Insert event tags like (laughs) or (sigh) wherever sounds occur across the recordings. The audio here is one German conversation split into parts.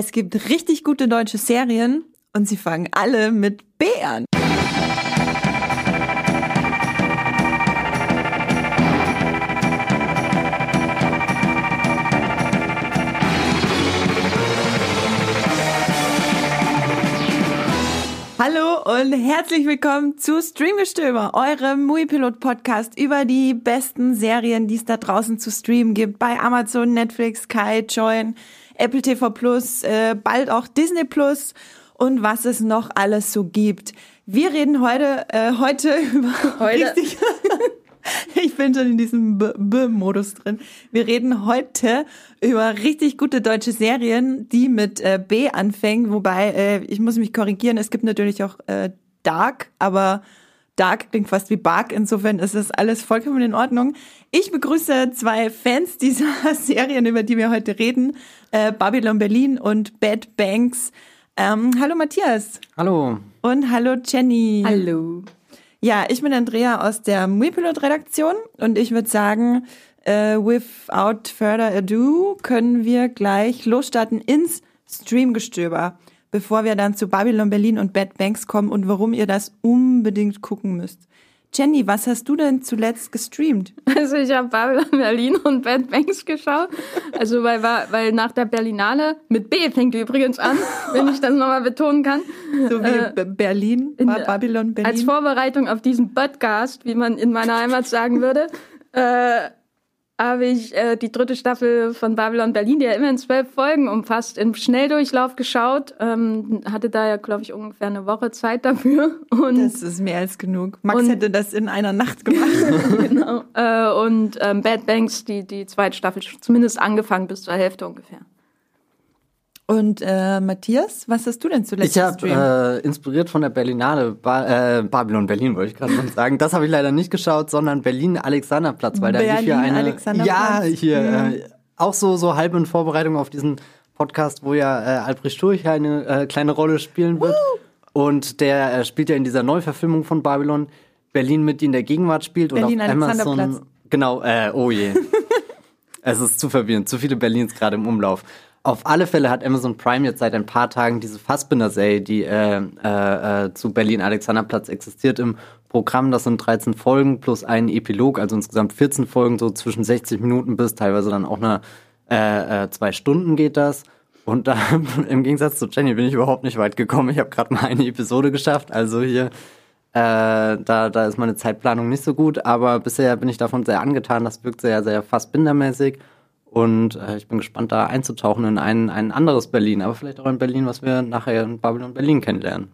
Es gibt richtig gute deutsche Serien und sie fangen alle mit B an. Hallo und herzlich willkommen zu Streamgestöber, eurem Muipilot Podcast über die besten Serien, die es da draußen zu streamen gibt, bei Amazon, Netflix, Sky, Join, Apple TV Plus, äh, bald auch Disney Plus und was es noch alles so gibt. Wir reden heute, äh, heute (laughs) über Heute? richtig. (laughs) Ich bin schon in diesem B-Modus drin. Wir reden heute über richtig gute deutsche Serien, die mit äh, B anfangen. Wobei, äh, ich muss mich korrigieren, es gibt natürlich auch äh, Dark, aber Dark klingt fast wie Bark. Insofern ist das alles vollkommen in Ordnung. Ich begrüße zwei Fans dieser (laughs) Serien, über die wir heute reden. Äh, Babylon Berlin und Bad Banks. Ähm, hallo Matthias. Hallo. Und hallo Jenny. Hallo. Ja, ich bin Andrea aus der Muipilot-Redaktion und ich würde sagen, äh, without further ado können wir gleich losstarten ins Streamgestöber, bevor wir dann zu Babylon Berlin und Bad Banks kommen und warum ihr das unbedingt gucken müsst. Jenny, was hast du denn zuletzt gestreamt? (laughs) Also ich habe Babylon Berlin und Bad Banks geschaut. Also weil, weil nach der Berlinale, mit B fängt die übrigens an, (laughs) wenn ich das nochmal betonen kann. So wie B- Berlin, Babylon Berlin. Als Vorbereitung auf diesen Podcast, wie man in meiner Heimat sagen würde, (laughs) äh, habe ich äh, die dritte Staffel von Babylon Berlin, die ja immer in zwölf Folgen umfasst, im Schnelldurchlauf geschaut. Ähm, hatte da ja, glaube ich, ungefähr eine Woche Zeit dafür. (laughs) Und das ist mehr als genug. Max Und- hätte das in einer Nacht gemacht. (laughs) genau. Äh, und ähm, Bad Banks, die, die zweite Staffel, zumindest angefangen bis zur Hälfte ungefähr. Und äh, Matthias, was hast du denn zuletzt Ich habe äh, inspiriert von der Berlinale, ba äh, Babylon Berlin wollte ich gerade noch sagen. Das habe ich leider nicht geschaut, sondern Berlin Alexanderplatz, weil da lief ja eine ja hier Ja. Äh, auch so so halb in Vorbereitung auf diesen Podcast, wo ja äh, Albrecht Sturch eine äh, kleine Rolle spielen wird und der äh, spielt ja in dieser Neuverfilmung von Babylon Berlin mit, die in der Gegenwart spielt und auf. Amazon genau äh, oh je. (laughs) Es ist zu verwirrend, zu viele Berlins gerade im Umlauf. Auf alle Fälle hat Amazon Prime jetzt seit ein paar Tagen diese Fassbinder-Serie, die äh, äh, äh, zu Berlin-Alexanderplatz existiert, im Programm. Das sind 13 Folgen plus ein Epilog, also insgesamt 14 Folgen, so zwischen 60 Minuten bis teilweise dann auch eine äh, äh, zwei Stunden geht das. Und da (laughs) im Gegensatz zu Jenny bin ich überhaupt nicht weit gekommen. Ich habe gerade mal eine Episode geschafft, also hier äh, da, da ist meine Zeitplanung nicht so gut, aber bisher bin ich davon sehr angetan. Das wirkt sehr, sehr Fassbindermäßig. Und äh, ich bin gespannt, da einzutauchen in ein, ein anderes Berlin, aber vielleicht auch ein Berlin, was wir nachher in Babylon Berlin kennenlernen.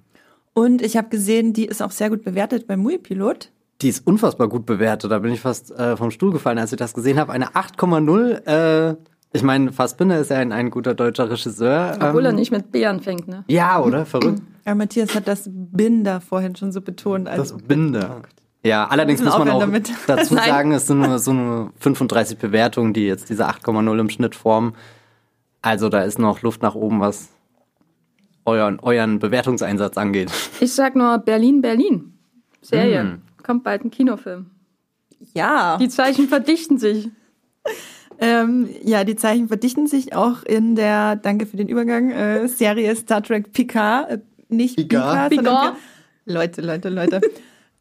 Und ich habe gesehen, die ist auch sehr gut bewertet beim Muipilot. Die ist unfassbar gut bewertet. Da bin ich fast äh, vom Stuhl gefallen, als ich das gesehen habe. Eine 8,0. Äh, ich meine, Fassbinder ist ja ein, ein guter deutscher Regisseur. Obwohl er Ähm, nicht mit B anfängt, ne? Ja, oder? Verrückt. Ja, Matthias hat das Binder vorhin schon so betont. Das Binder. Ja, allerdings muss man auch damit. (laughs) dazu (laughs) Nein. sagen, es sind nur so nur 35 Bewertungen, die jetzt diese 8,0 im Schnitt formen. Also da ist noch Luft nach oben, was euren, euren Bewertungseinsatz angeht. Ich sag nur Berlin, Berlin. Serie. Hm. Kommt bald ein Kinofilm. ja. Die Zeichen verdichten sich. Ähm, ja, die Zeichen verdichten sich auch in der, danke für den Übergang, äh, Serie Star Trek Picard. Äh, nicht Picard. Picard, sondern Picard. Pi- Leute, Leute, Leute.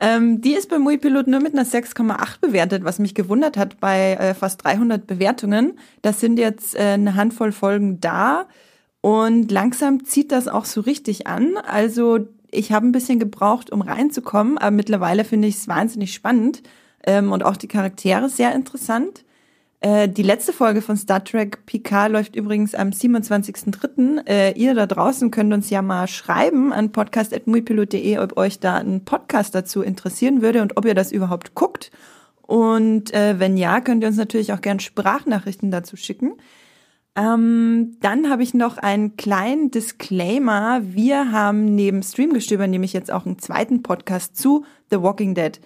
Ähm, die ist beim Muipilot nur mit einer 6,8 bewertet, was mich gewundert hat bei äh, fast 300 Bewertungen. Das sind jetzt äh, eine Handvoll Folgen da und langsam zieht das auch so richtig an. Also ich habe ein bisschen gebraucht, um reinzukommen, aber mittlerweile finde ich es wahnsinnig spannend ähm, und auch die Charaktere sehr interessant. Äh, die letzte Folge von Star Trek Picard läuft übrigens am 27.03. Äh, ihr da draußen könnt uns ja mal schreiben an podcast.muipilot.de, ob euch da ein Podcast dazu interessieren würde und ob ihr das überhaupt guckt. Und äh, wenn ja, könnt ihr uns natürlich auch gern Sprachnachrichten dazu schicken. Ähm, dann habe ich noch einen kleinen Disclaimer. Wir haben neben Streamgestöber nämlich jetzt auch einen zweiten Podcast zu The Walking Dead.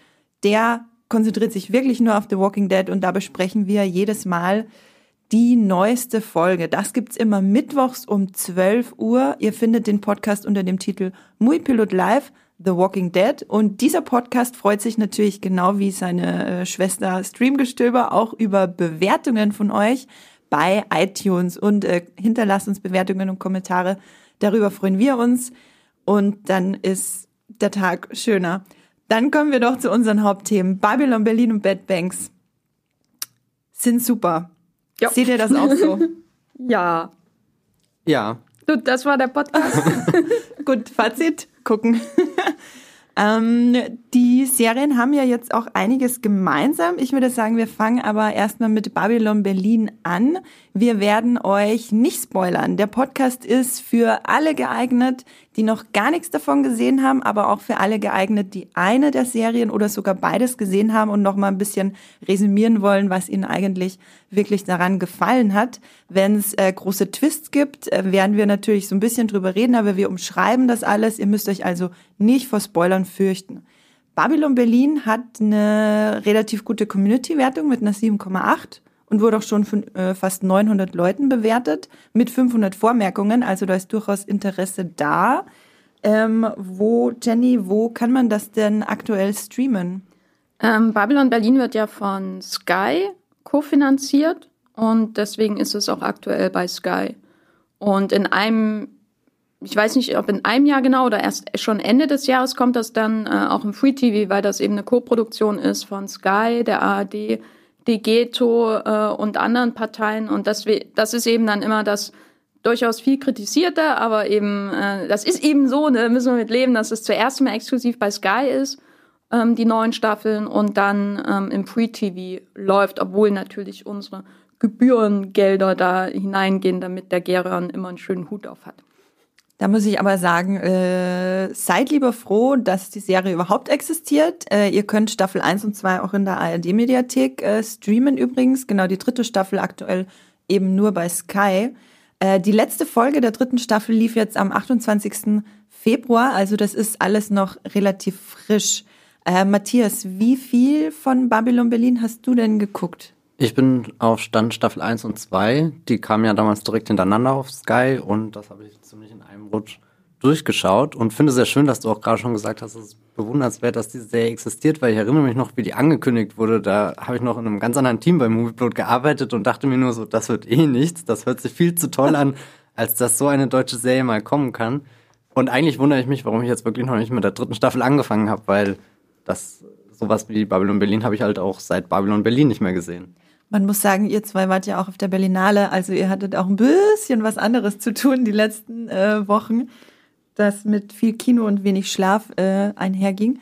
Der konzentriert sich wirklich nur auf The Walking Dead und da besprechen wir jedes Mal die neueste Folge. Das gibt's immer mittwochs um 12 Uhr. Ihr findet den Podcast unter dem Titel Muy Pilot Live, The Walking Dead. Und dieser Podcast freut sich natürlich genau wie seine äh, Schwester Streamgestöber auch über Bewertungen von euch bei iTunes und äh, hinterlasst uns Bewertungen und Kommentare. Darüber freuen wir uns und dann ist der Tag schöner. Dann kommen wir doch zu unseren Hauptthemen. Babylon, Berlin und Bad Banks sind super. Ja. Seht ihr das auch so? (laughs) Ja. Ja. Gut, das war der Podcast. (laughs) Gut, Fazit, gucken. (laughs) ähm, die Serien haben ja jetzt auch einiges gemeinsam. Ich würde sagen, wir fangen aber erstmal mit Babylon Berlin an. Wir werden euch nicht spoilern. Der Podcast ist für alle geeignet, die noch gar nichts davon gesehen haben, aber auch für alle geeignet, die eine der Serien oder sogar beides gesehen haben und noch mal ein bisschen resümieren wollen, was ihnen eigentlich wirklich daran gefallen hat. Wenn es äh, große Twists gibt, äh, werden wir natürlich so ein bisschen drüber reden, aber wir umschreiben das alles. Ihr müsst euch also nicht vor Spoilern fürchten. Babylon Berlin hat eine relativ gute Community-Wertung mit einer 7,8 und wurde auch schon von äh, fast 900 Leuten bewertet mit 500 Vormerkungen. Also da ist durchaus Interesse da. Ähm, wo, Jenny, wo kann man das denn aktuell streamen? Ähm, Babylon Berlin wird ja von Sky kofinanziert und deswegen ist es auch aktuell bei Sky. Und in einem, ich weiß nicht, ob in einem Jahr genau oder erst schon Ende des Jahres kommt das dann äh, auch im Free TV, weil das eben eine Co-Produktion ist von Sky, der ARD, Degeto äh, und anderen Parteien. Und das, das ist eben dann immer das durchaus viel kritisierte, aber eben, äh, das ist eben so, ne, müssen wir mit leben, dass es zuerst mal exklusiv bei Sky ist, ähm, die neuen Staffeln, und dann ähm, im Free-TV läuft, obwohl natürlich unsere Gebührengelder da hineingehen, damit der Gerion immer einen schönen Hut auf hat. Da muss ich aber sagen, äh, seid lieber froh, dass die Serie überhaupt existiert. Äh, ihr könnt Staffel 1 und 2 auch in der ARD-Mediathek äh, streamen übrigens. Genau, die dritte Staffel aktuell eben nur bei Sky. Äh, die letzte Folge der dritten Staffel lief jetzt am 28. Februar, also das ist alles noch relativ frisch. Äh, Matthias, wie viel von Babylon Berlin hast du denn geguckt? Ich bin auf Stand Staffel 1 und 2. Die kamen ja damals direkt hintereinander auf Sky und das habe ich ziemlich Rutsch durchgeschaut und finde sehr schön, dass du auch gerade schon gesagt hast, es ist bewundernswert, dass diese Serie existiert, weil ich erinnere mich noch, wie die angekündigt wurde. Da habe ich noch in einem ganz anderen Team bei Movieplot gearbeitet und dachte mir nur so, das wird eh nichts, das hört sich viel zu toll an, (laughs) als dass so eine deutsche Serie mal kommen kann. Und eigentlich wundere ich mich, warum ich jetzt wirklich noch nicht mit der dritten Staffel angefangen habe, weil das sowas wie Babylon Berlin habe ich halt auch seit Babylon Berlin nicht mehr gesehen. Man muss sagen, ihr zwei wart ja auch auf der Berlinale, also ihr hattet auch ein bisschen was anderes zu tun die letzten äh, Wochen, das mit viel Kino und wenig Schlaf äh, einherging.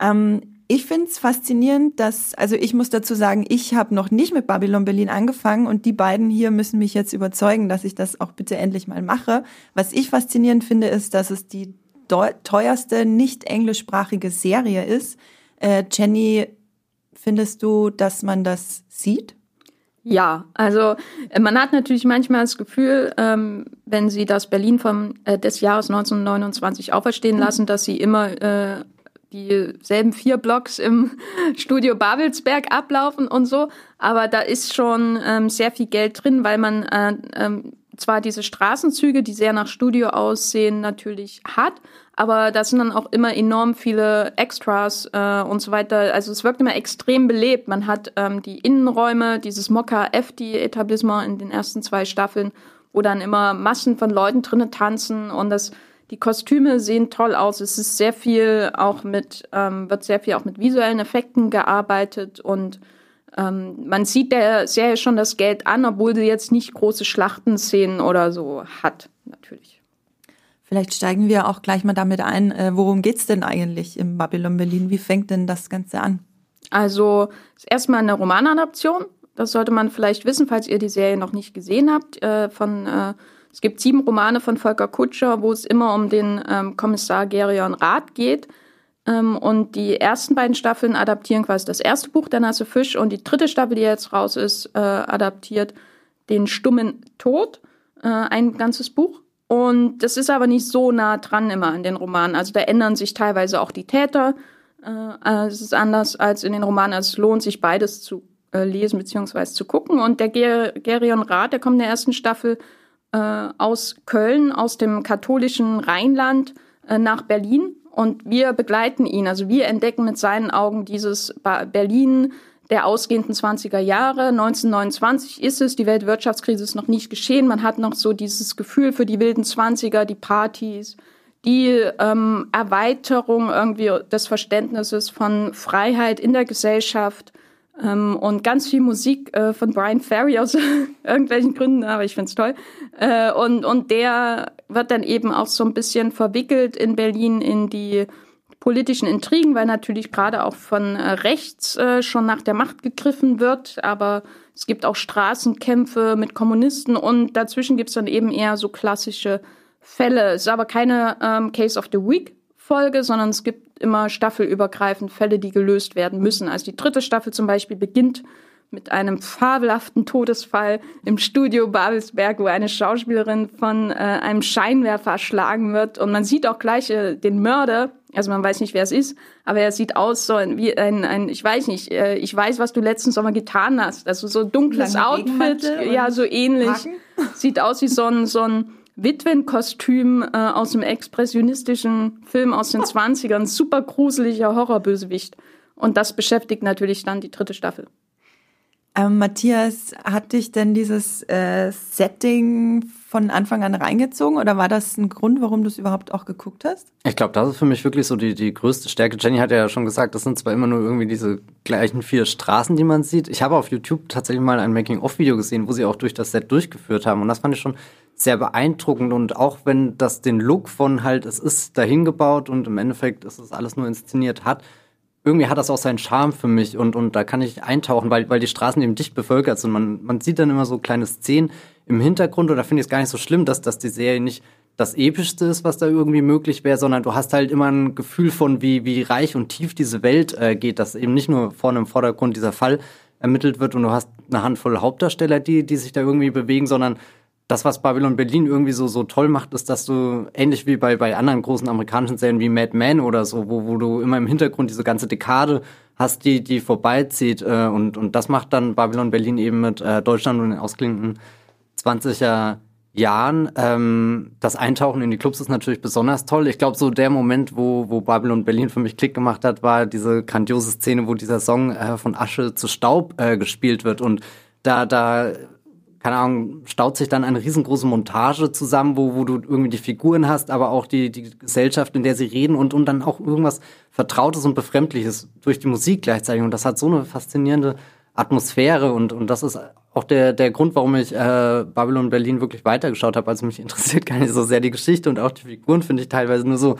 Ähm, ich finde es faszinierend, dass, also ich muss dazu sagen, ich habe noch nicht mit Babylon Berlin angefangen und die beiden hier müssen mich jetzt überzeugen, dass ich das auch bitte endlich mal mache. Was ich faszinierend finde, ist, dass es die teuerste nicht englischsprachige Serie ist. Äh, Jenny, findest du, dass man das sieht? Ja, also äh, man hat natürlich manchmal das Gefühl, ähm, wenn sie das Berlin vom, äh, des Jahres 1929 auferstehen lassen, dass sie immer äh, dieselben vier Blocks im (laughs) Studio Babelsberg ablaufen und so. Aber da ist schon ähm, sehr viel Geld drin, weil man äh, ähm, zwar diese Straßenzüge, die sehr nach Studio aussehen, natürlich hat, aber da sind dann auch immer enorm viele Extras äh, und so weiter. Also es wirkt immer extrem belebt. Man hat ähm, die Innenräume, dieses Mokka FD-Etablissement in den ersten zwei Staffeln, wo dann immer Massen von Leuten drinnen tanzen und das die Kostüme sehen toll aus. Es ist sehr viel auch mit, ähm, wird sehr viel auch mit visuellen Effekten gearbeitet und ähm, man sieht der Serie schon das Geld an, obwohl sie jetzt nicht große Schlachtenszenen oder so hat, natürlich. Vielleicht steigen wir auch gleich mal damit ein, äh, worum geht's denn eigentlich im Babylon Berlin? Wie fängt denn das Ganze an? Also, ist erstmal eine Romanadaption. Das sollte man vielleicht wissen, falls ihr die Serie noch nicht gesehen habt. Äh, von, äh, es gibt sieben Romane von Volker Kutscher, wo es immer um den ähm, Kommissar Gerion Rath geht. Ähm, und die ersten beiden Staffeln adaptieren quasi das erste Buch, Der nasse Fisch, und die dritte Staffel, die jetzt raus ist, adaptiert den stummen Tod, ein ganzes Buch. Und das ist aber nicht so nah dran immer an den Romanen. Also da ändern sich teilweise auch die Täter. Äh, es ist anders als in den Romanen. Also es lohnt sich beides zu äh, lesen bzw. zu gucken. Und der Ger Gerion Rath, der kommt in der ersten Staffel äh, aus Köln, aus dem katholischen Rheinland äh, nach Berlin und wir begleiten ihn. Also wir entdecken mit seinen Augen dieses Berlin der ausgehenden 20er Jahre. 1929 ist es, die Weltwirtschaftskrise ist noch nicht geschehen. Man hat noch so dieses Gefühl für die wilden 20er, die Partys, die ähm, Erweiterung irgendwie des Verständnisses von Freiheit in der Gesellschaft ähm, und ganz viel Musik äh, von Brian Ferry aus (laughs) irgendwelchen Gründen, aber ich find's toll. Äh, und, und der wird dann eben auch so ein bisschen verwickelt in Berlin in die politischen Intrigen, weil natürlich gerade auch von äh, rechts äh, schon nach der Macht gegriffen wird, aber es gibt auch Straßenkämpfe mit Kommunisten und dazwischen gibt's dann eben eher so klassische Fälle. Es ist aber keine ähm, Case of the Week Folge, sondern es gibt immer staffelübergreifend Fälle, die gelöst werden müssen. Also die dritte Staffel zum Beispiel beginnt mit einem fabelhaften Todesfall im Studio Babelsberg, wo eine Schauspielerin von äh, einem Scheinwerfer erschlagen wird. Und man sieht auch gleich äh, den Mörder, also man weiß nicht, wer es ist, aber er sieht aus so wie ein, ein ich weiß nicht, äh, ich weiß, was du letzten Sommer getan hast. Also so dunkles Lange Outfit, ja, so ähnlich. Haken? (laughs) Sieht aus wie so ein, so ein Witwenkostüm äh, aus dem expressionistischen Film aus den (laughs) 20ern. Super gruseliger Horrorbösewicht. Und das beschäftigt natürlich dann die dritte Staffel. Ähm, Matthias, hat dich denn dieses äh, Setting von Anfang an reingezogen oder war das ein Grund, warum du es überhaupt auch geguckt hast? Ich glaube, das ist für mich wirklich so die, die größte Stärke. Jenny hat ja schon gesagt, das sind zwar immer nur irgendwie diese gleichen vier Straßen, die man sieht. Ich habe auf YouTube tatsächlich mal ein Making-of-Video gesehen, wo sie auch durch das Set durchgeführt haben und das fand ich schon sehr beeindruckend und auch wenn das den Look von halt, es ist dahin gebaut und im Endeffekt ist es alles nur inszeniert hat, irgendwie hat das auch seinen Charme für mich und, und da kann ich eintauchen, weil, weil die Straßen eben dicht bevölkert sind. Man, man sieht dann immer so kleine Szenen im Hintergrund und da finde ich es gar nicht so schlimm, dass, dass die Serie nicht das Epischste ist, was da irgendwie möglich wäre, sondern du hast halt immer ein Gefühl von, wie, wie reich und tief diese Welt äh, geht, dass eben nicht nur vorne im Vordergrund dieser Fall ermittelt wird und du hast eine Handvoll Hauptdarsteller, die, die sich da irgendwie bewegen, sondern das, was Babylon Berlin irgendwie so, so toll macht, ist, dass du ähnlich wie bei, bei anderen großen amerikanischen Serien wie Mad Men oder so, wo, wo du immer im Hintergrund diese ganze Dekade hast, die, die vorbeizieht. Äh, und, und das macht dann Babylon Berlin eben mit äh, Deutschland und den ausklingenden 20er Jahren. Ähm, das Eintauchen in die Clubs ist natürlich besonders toll. Ich glaube, so der Moment, wo, wo Babylon Berlin für mich Klick gemacht hat, war diese grandiose Szene, wo dieser Song äh, von Asche zu Staub äh, gespielt wird. Und da, da keine Ahnung, staut sich dann eine riesengroße Montage zusammen, wo, wo du irgendwie die Figuren hast, aber auch die, die Gesellschaft, in der sie reden und, und dann auch irgendwas Vertrautes und Befremdliches durch die Musik gleichzeitig. Und das hat so eine faszinierende Atmosphäre und, und das ist auch der, der Grund, warum ich äh, Babylon Berlin wirklich weitergeschaut habe. Also mich interessiert (laughs) gar nicht so sehr die Geschichte und auch die Figuren finde ich teilweise nur so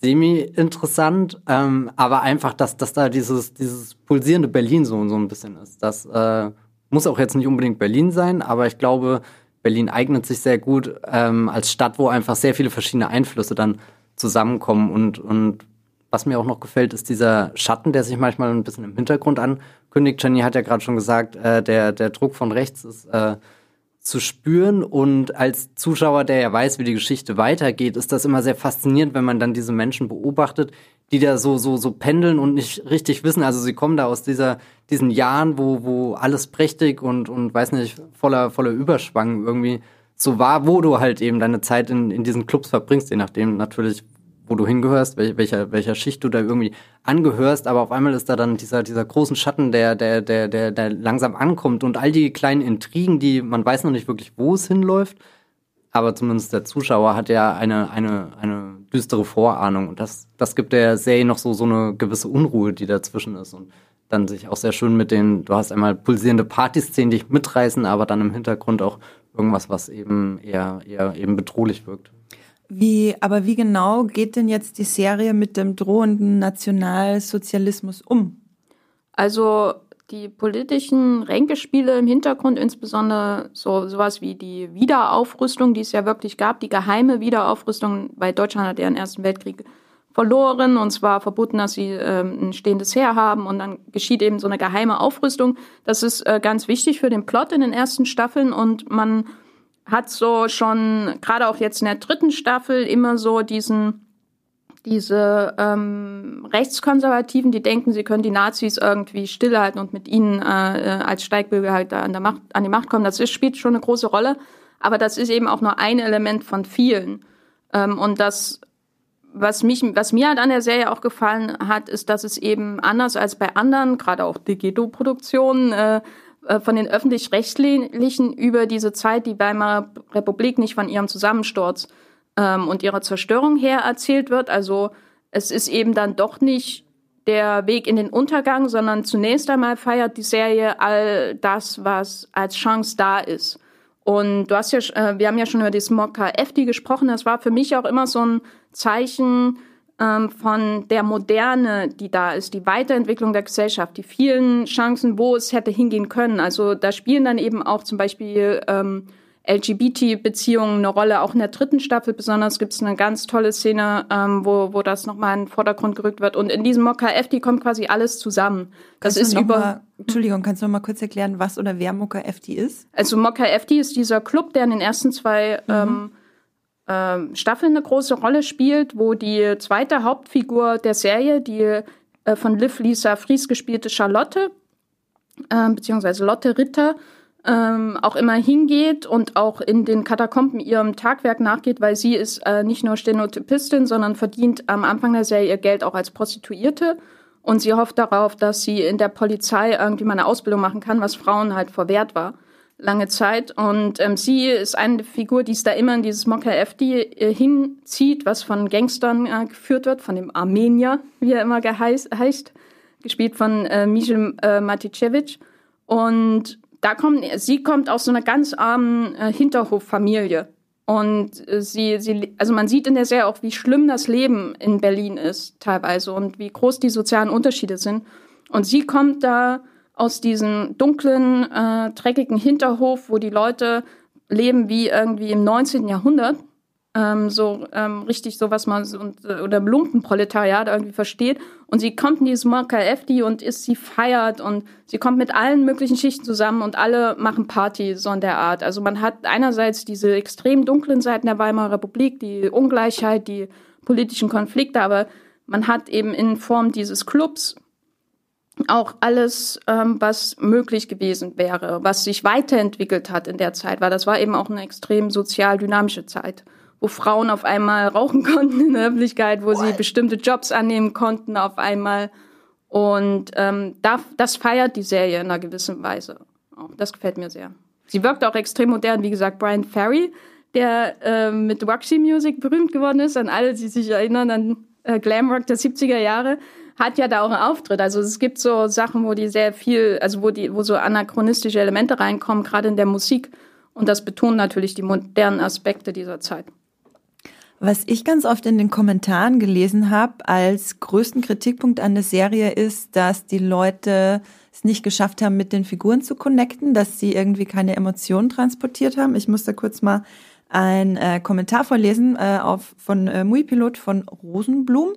semi-interessant, ähm, aber einfach, dass, dass da dieses, dieses pulsierende Berlin so, so ein bisschen ist. Das äh, muss auch jetzt nicht unbedingt Berlin sein, aber ich glaube, Berlin eignet sich sehr gut ähm, als Stadt, wo einfach sehr viele verschiedene Einflüsse dann zusammenkommen. Und, und was mir auch noch gefällt, ist dieser Schatten, der sich manchmal ein bisschen im Hintergrund ankündigt. Jenny hat ja gerade schon gesagt, äh, der, der Druck von rechts ist äh, zu spüren. Und als Zuschauer, der ja weiß, wie die Geschichte weitergeht, ist das immer sehr faszinierend, wenn man dann diese Menschen beobachtet, die da so, so, so pendeln und nicht richtig wissen. Also sie kommen da aus dieser, diesen Jahren, wo, wo alles prächtig und, und weiß nicht, voller, voller Überschwang irgendwie so war, wo du halt eben deine Zeit in, in diesen Clubs verbringst, je nachdem natürlich, wo du hingehörst, welcher, welcher Schicht du da irgendwie angehörst, aber auf einmal ist da dann dieser, dieser großen Schatten, der, der, der, der, der langsam ankommt und all die kleinen Intrigen, die man weiß noch nicht wirklich, wo es hinläuft, aber zumindest der Zuschauer hat ja eine, eine, eine düstere Vorahnung und das, das gibt der Serie noch so, so eine gewisse Unruhe, die dazwischen ist und dann sich auch sehr schön mit den, du hast einmal pulsierende Partyszenen, die dich mitreißen, aber dann im Hintergrund auch irgendwas, was eben eher, eher eben bedrohlich wirkt. Wie, aber wie genau geht denn jetzt die Serie mit dem drohenden Nationalsozialismus um? Also die politischen Ränkespiele im Hintergrund, insbesondere so sowas wie die Wiederaufrüstung, die es ja wirklich gab, die geheime Wiederaufrüstung, weil Deutschland hat ja den Ersten Weltkrieg verloren und zwar verboten, dass sie ähm, ein stehendes Heer haben und dann geschieht eben so eine geheime Aufrüstung. Das ist äh, ganz wichtig für den Plot in den ersten Staffeln und man hat so schon, gerade auch jetzt in der dritten Staffel, immer so diesen diese ähm, Rechtskonservativen, die denken, sie können die Nazis irgendwie stillhalten und mit ihnen äh, als Steigbügel halt an, der Macht, an die Macht kommen. Das ist, spielt schon eine große Rolle. Aber das ist eben auch nur ein Element von vielen. Ähm, und das was mich, was mir halt an der Serie auch gefallen hat, ist, dass es eben anders als bei anderen, gerade auch die Ghetto-Produktionen, äh, äh, von den öffentlich-rechtlichen über diese Zeit, die Weimarer Republik nicht von ihrem Zusammensturz ähm, und ihrer Zerstörung her erzählt wird. Also es ist eben dann doch nicht der Weg in den Untergang, sondern zunächst einmal feiert die Serie all das, was als Chance da ist. Und du hast ja, äh, wir haben ja schon über das Mokka FD gesprochen. Das war für mich auch immer so ein Zeichen ähm, von der Moderne, die da ist, die Weiterentwicklung der Gesellschaft, die vielen Chancen, wo es hätte hingehen können. Also da spielen dann eben auch zum Beispiel ähm, LGBT-Beziehungen eine Rolle. Auch in der dritten Staffel besonders gibt es eine ganz tolle Szene, ähm, wo, wo das nochmal in den Vordergrund gerückt wird. Und in diesem Mokka FD kommt quasi alles zusammen. Das kannst ist über. Mal, Entschuldigung, kannst du noch mal kurz erklären, was oder wer Mokka FD ist? Also Mokka FD ist dieser Club, der in den ersten zwei mhm. ähm, ähm, Staffeln eine große Rolle spielt, wo die zweite Hauptfigur der Serie, die äh, von Liv Lisa Fries gespielte Charlotte, äh, beziehungsweise Lotte Ritter, ähm, auch immer hingeht und auch in den Katakomben ihrem Tagwerk nachgeht, weil sie ist äh, nicht nur Stenotypistin, sondern verdient am Anfang der Serie ihr Geld auch als Prostituierte. Und sie hofft darauf, dass sie in der Polizei irgendwie mal eine Ausbildung machen kann, was Frauen halt verwehrt war lange Zeit. Und ähm, sie ist eine Figur, die es da immer in dieses Mokka FD äh, hinzieht, was von Gangstern äh, geführt wird, von dem Armenier, wie er immer geheißt, heißt, gespielt von äh, Mijel äh, Maticevic. Und da kommt, sie kommt aus so einer ganz armen äh, Hinterhoffamilie. Und äh, sie, sie, also man sieht in der Serie auch, wie schlimm das Leben in Berlin ist teilweise und wie groß die sozialen Unterschiede sind. Und sie kommt da aus diesem dunklen, äh, dreckigen Hinterhof, wo die Leute leben wie irgendwie im 19. Jahrhundert ähm, so ähm, richtig so, was man so, äh, oder Lumpenproletariat irgendwie versteht. Und sie kommt in dieses Marker FD und ist, sie feiert und sie kommt mit allen möglichen Schichten zusammen und alle machen Party, so in der Art. Also man hat einerseits diese extrem dunklen Seiten der Weimarer Republik, die Ungleichheit, die politischen Konflikte, aber man hat eben in Form dieses Clubs auch alles, ähm, was möglich gewesen wäre, was sich weiterentwickelt hat in der Zeit, weil das war eben auch eine extrem sozial dynamische Zeit wo Frauen auf einmal rauchen (laughs) konnten in der Öffentlichkeit, wo What? sie bestimmte Jobs annehmen konnten auf einmal. Und ähm, da, das feiert die Serie in einer gewissen Weise. Oh, das gefällt mir sehr. Sie wirkt auch extrem modern, wie gesagt, Brian Ferry, der äh, mit Roxy Music berühmt geworden ist, an alle, die sich erinnern an äh, Glamrock der 70er Jahre, hat ja da auch einen Auftritt. Also es gibt so Sachen, wo die sehr viel, also wo die, wo so anachronistische Elemente reinkommen, gerade in der Musik. Und das betont natürlich die modernen Aspekte dieser Zeit. Was ich ganz oft in den Kommentaren gelesen habe als größten Kritikpunkt an der Serie ist, dass die Leute es nicht geschafft haben, mit den Figuren zu connecten, dass sie irgendwie keine Emotionen transportiert haben. Ich muss da kurz mal ein äh, Kommentar vorlesen äh, auf, von äh, Muipilot von Rosenblum.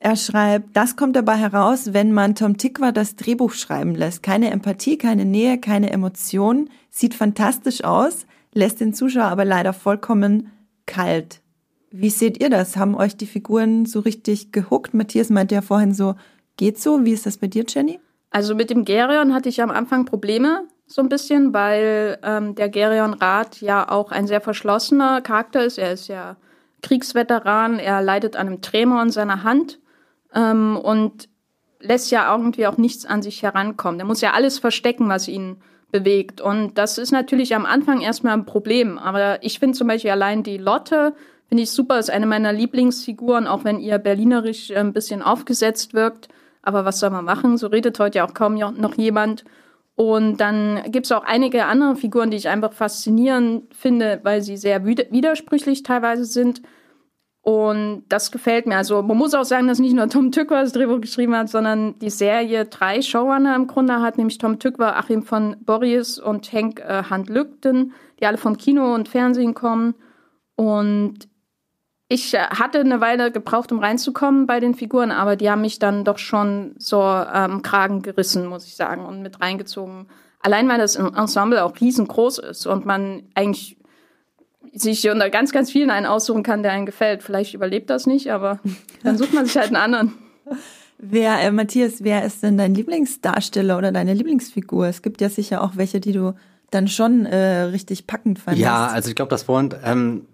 Er schreibt, das kommt dabei heraus, wenn man Tom Tikwa das Drehbuch schreiben lässt. Keine Empathie, keine Nähe, keine Emotionen, sieht fantastisch aus, lässt den Zuschauer aber leider vollkommen kalt. Wie seht ihr das? Haben euch die Figuren so richtig gehuckt? Matthias meinte ja vorhin so, geht so. Wie ist das bei dir, Jenny? Also mit dem Gerion hatte ich am Anfang Probleme, so ein bisschen, weil ähm, der Gerion Rat ja auch ein sehr verschlossener Charakter ist. Er ist ja Kriegsveteran, er leidet an einem Tremor in seiner Hand ähm, und lässt ja irgendwie auch nichts an sich herankommen. Er muss ja alles verstecken, was ihn bewegt. Und das ist natürlich am Anfang erstmal ein Problem. Aber ich finde zum Beispiel allein die Lotte, Finde ich super, ist eine meiner Lieblingsfiguren, auch wenn ihr berlinerisch äh, ein bisschen aufgesetzt wirkt. Aber was soll man machen? So redet heute ja auch kaum noch jemand. Und dann gibt es auch einige andere Figuren, die ich einfach faszinierend finde, weil sie sehr widersprüchlich teilweise sind. Und das gefällt mir. Also man muss auch sagen, dass nicht nur Tom Tückwer das Drehbuch geschrieben hat, sondern die Serie drei Showrunner im Grunde hat, nämlich Tom Tückwer, Achim von Boris und Henk äh, Handlückten, die alle vom Kino und Fernsehen kommen. Und ich äh, hatte eine Weile gebraucht, um reinzukommen bei den Figuren, aber die haben mich dann doch schon so ähm, Kragen gerissen, muss ich sagen, und mit reingezogen. Allein weil das Ensemble auch riesengroß ist und man eigentlich sich unter ganz, ganz vielen einen aussuchen kann, der einen gefällt. Vielleicht überlebt das nicht, aber dann sucht man sich halt einen anderen. Wer, äh, Matthias, wer ist denn dein Lieblingsdarsteller oder deine Lieblingsfigur? Es gibt ja sicher auch welche, die du dann schon äh, richtig packend fandest. Ja, also ich glaube, das Freund ähm,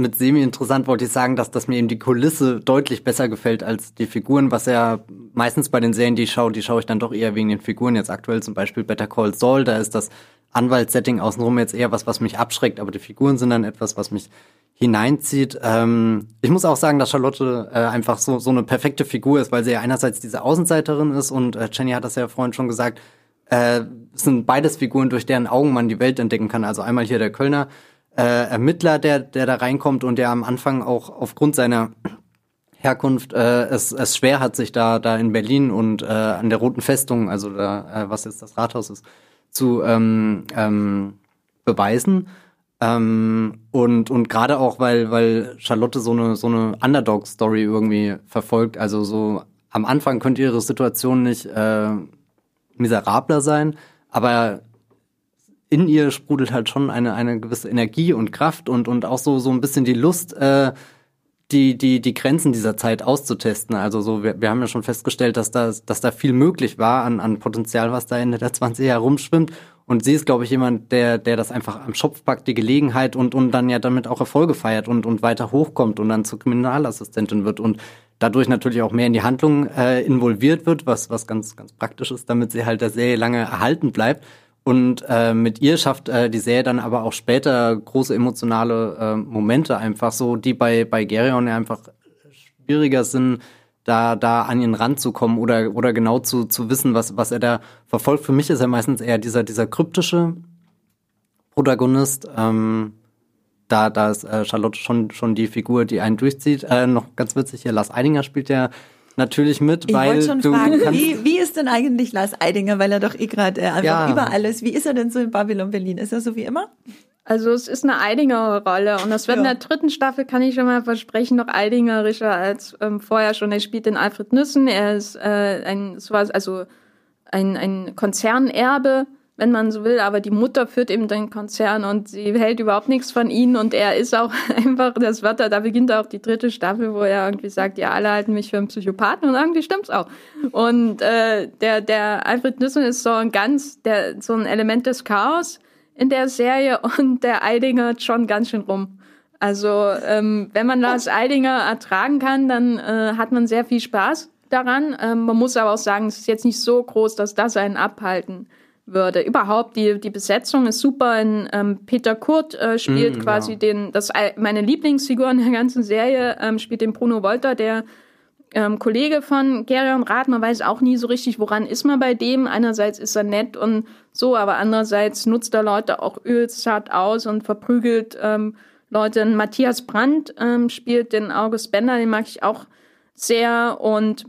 mit semi-interessant wollte ich sagen, dass, dass mir eben die Kulisse deutlich besser gefällt als die Figuren, was ja meistens bei den Serien, die ich schaue, die schaue ich dann doch eher wegen den Figuren. Jetzt aktuell zum Beispiel Better Call Saul, da ist das Anwaltssetting außenrum jetzt eher was, was mich abschreckt, aber die Figuren sind dann etwas, was mich hineinzieht. Ähm, ich muss auch sagen, dass Charlotte äh, einfach so, so eine perfekte Figur ist, weil sie ja einerseits diese Außenseiterin ist und äh, Jenny hat das ja vorhin schon gesagt, äh, sind beides Figuren, durch deren Augen man die Welt entdecken kann. Also einmal hier der Kölner äh, Ermittler, der, der da reinkommt und der am Anfang auch aufgrund seiner Herkunft äh, es, es schwer hat, sich da, da in Berlin und äh, an der Roten Festung, also da, äh, was jetzt das Rathaus ist, zu ähm, ähm, beweisen. Ähm, und und gerade auch, weil, weil Charlotte so eine, so eine Underdog-Story irgendwie verfolgt. Also so am Anfang könnte ihre Situation nicht äh, miserabler sein, aber in ihr sprudelt halt schon eine, eine gewisse Energie und Kraft und, und auch so, so ein bisschen die Lust, äh, die, die, die Grenzen dieser Zeit auszutesten. Also so, wir, wir haben ja schon festgestellt, dass da, dass da viel möglich war an, an Potenzial, was da Ende der 20er rumschwimmt. Und sie ist, glaube ich, jemand, der, der das einfach am Schopf packt, die Gelegenheit und, und dann ja damit auch Erfolge feiert und, und weiter hochkommt und dann zur Kriminalassistentin wird und dadurch natürlich auch mehr in die Handlung äh, involviert wird, was, was ganz, ganz praktisch ist, damit sie halt Serie lange erhalten bleibt. Und äh, mit ihr schafft äh, die Serie dann aber auch später große emotionale äh, Momente einfach so, die bei, bei Gerion ja einfach schwieriger sind, da, da an ihn ranzukommen oder, oder genau zu, zu wissen, was, was er da verfolgt. Für mich ist er meistens eher dieser, dieser kryptische Protagonist. Ähm, da, da ist äh, Charlotte schon, schon die Figur, die einen durchzieht. Äh, noch ganz witzig hier, Lars Eidinger spielt ja natürlich mit, ich weil schon du fragen, kannst, wie, wie ist denn eigentlich Lars Eidinger, weil er doch eh gerade äh, einfach Ja. überall ist. Wie ist er denn so in Babylon Berlin? Ist er so wie immer? Also es ist eine Eidinger-Rolle und das wird in Ja. der dritten Staffel, kann ich schon mal versprechen, noch eidingerischer als ähm, vorher schon. Er spielt den Alfred Nüssen, er ist äh, ein, sowas, also ein, ein Konzernerbe, wenn man so will, aber die Mutter führt eben den Konzern und sie hält überhaupt nichts von ihm und er ist auch (laughs) einfach das Wörter, da beginnt auch die dritte Staffel, wo er irgendwie sagt, ja, alle halten mich für einen Psychopathen und irgendwie stimmt's auch. Und äh, der, der Alfred Nüssen ist so ein ganz, der, so ein Element des Chaos in der Serie und der Eidinger schon ganz schön rum. Also ähm, wenn man Lars Eidinger ertragen kann, dann äh, hat man sehr viel Spaß daran. Ähm, man muss aber auch sagen, es ist jetzt nicht so groß, dass das einen abhalten würde. Überhaupt, die, die Besetzung ist super. In, ähm, Peter Kurt äh, spielt Mm, quasi ja. den, das meine Lieblingsfigur in der ganzen Serie, ähm, spielt den Bruno Wolter, der ähm, Kollege von Gerion Rath, man weiß auch nie so richtig, woran ist man bei dem. Einerseits ist er nett und so, aber andererseits nutzt er Leute auch ölzart aus und verprügelt ähm, Leute. Matthias Brandt ähm, spielt den August Bender, den mag ich auch sehr und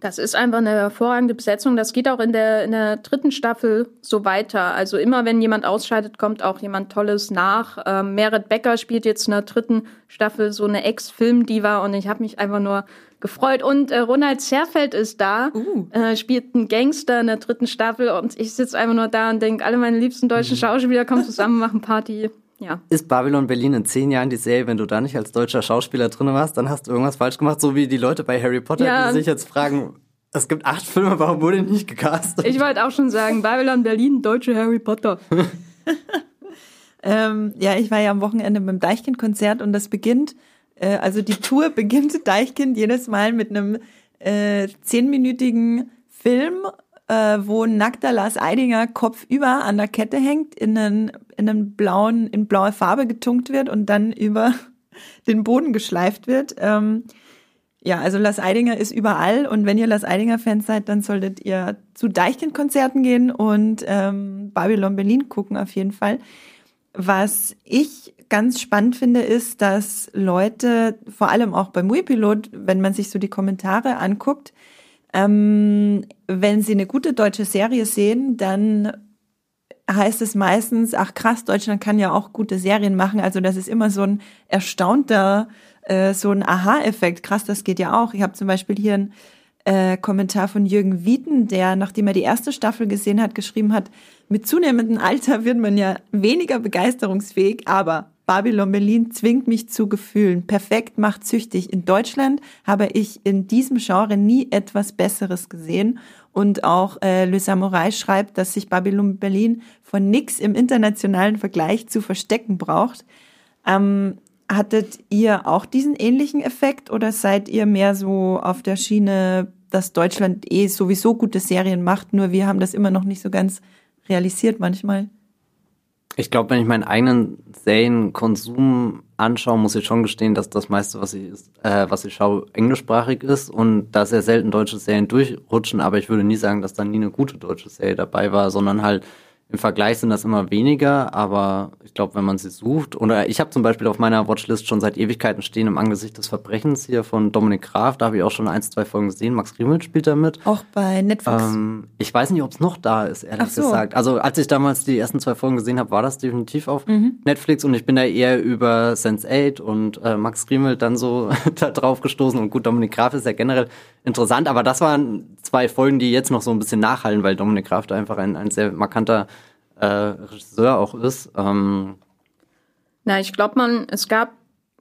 das ist einfach eine hervorragende Besetzung. Das geht auch in der, in der dritten Staffel so weiter. Also immer, wenn jemand ausscheidet, kommt auch jemand Tolles nach. Ähm, Merit Becker spielt jetzt in der dritten Staffel so eine Ex-Film-Diva und ich habe mich einfach nur gefreut. Und äh, Ronald Zerfeld ist da, Uh. äh, spielt einen Gangster in der dritten Staffel und ich sitze einfach nur da und denke, alle meine liebsten deutschen Schauspieler kommen zusammen, machen Party. Ja. ist Babylon Berlin in zehn Jahren die Serie, wenn du da nicht als deutscher Schauspieler drin warst, dann hast du irgendwas falsch gemacht, so wie die Leute bei Harry Potter, Ja. die sich jetzt fragen, es gibt acht Filme, warum wurde nicht gecastet? Ich wollte auch schon sagen, Babylon Berlin, deutsche Harry Potter. (laughs) Ähm, ja, ich war ja am Wochenende beim Deichkind-Konzert und das beginnt, äh, also die Tour beginnt Deichkind jedes Mal mit einem äh, zehnminütigen Film, äh, wo nackter Lars Eidinger kopfüber an der Kette hängt, in einen, in einen blauen, in blaue Farbe getunkt wird und dann über (laughs) den Boden geschleift wird. Ähm, ja, also Lars Eidinger ist überall und wenn ihr Lars Eidinger-Fans seid, dann solltet ihr zu Deichkind-Konzerten gehen und ähm, Babylon Berlin gucken auf jeden Fall. Was ich ganz spannend finde, ist, dass Leute, vor allem auch beim Muipilot, wenn man sich so die Kommentare anguckt, ähm, wenn sie eine gute deutsche Serie sehen, dann heißt es meistens, ach krass, Deutschland kann ja auch gute Serien machen. Also das ist immer so ein erstaunter, äh, so ein Aha-Effekt. Krass, das geht ja auch. Ich habe zum Beispiel hier einen äh, Kommentar von Jürgen Wieten, der, nachdem er die erste Staffel gesehen hat, geschrieben hat, mit zunehmendem Alter wird man ja weniger begeisterungsfähig, aber Babylon Berlin zwingt mich zu Gefühlen. Perfekt macht süchtig. In Deutschland habe ich in diesem Genre nie etwas Besseres gesehen. Und auch äh, Le Samurai schreibt, dass sich Babylon Berlin von nix im internationalen Vergleich zu verstecken braucht. Ähm, Hattet ihr auch diesen ähnlichen Effekt oder seid ihr mehr so auf der Schiene, dass Deutschland eh sowieso gute Serien macht, nur wir haben das immer noch nicht so ganz realisiert manchmal? Ich glaube, wenn ich meinen eigenen Serienkonsum anschaue, muss ich schon gestehen, dass das meiste, was ich, äh, was ich schaue, englischsprachig ist und da sehr selten deutsche Serien durchrutschen. Aber ich würde nie sagen, dass da nie eine gute deutsche Serie dabei war, sondern halt im Vergleich sind das immer weniger, aber ich glaube, wenn man sie sucht, oder ich habe zum Beispiel auf meiner Watchlist schon seit Ewigkeiten stehen im Angesicht des Verbrechens hier von Dominik Graf, da habe ich auch schon ein, zwei Folgen gesehen. Max Grimmel spielt da mit. Auch bei Netflix. Ähm, ich weiß nicht, ob es noch da ist, ehrlich so. gesagt. Also als ich damals die ersten zwei Folgen gesehen habe, war das definitiv auf mhm. Netflix und ich bin da eher über Sense8 und äh, Max Grimmel dann so (laughs) da drauf gestoßen und gut, Dominik Graf ist ja generell interessant, aber das waren zwei Folgen, die jetzt noch so ein bisschen nachhallen, weil Dominik Kraft einfach ein, ein sehr markanter äh, Regisseur auch ist. Ähm Na, ich glaube, man, es gab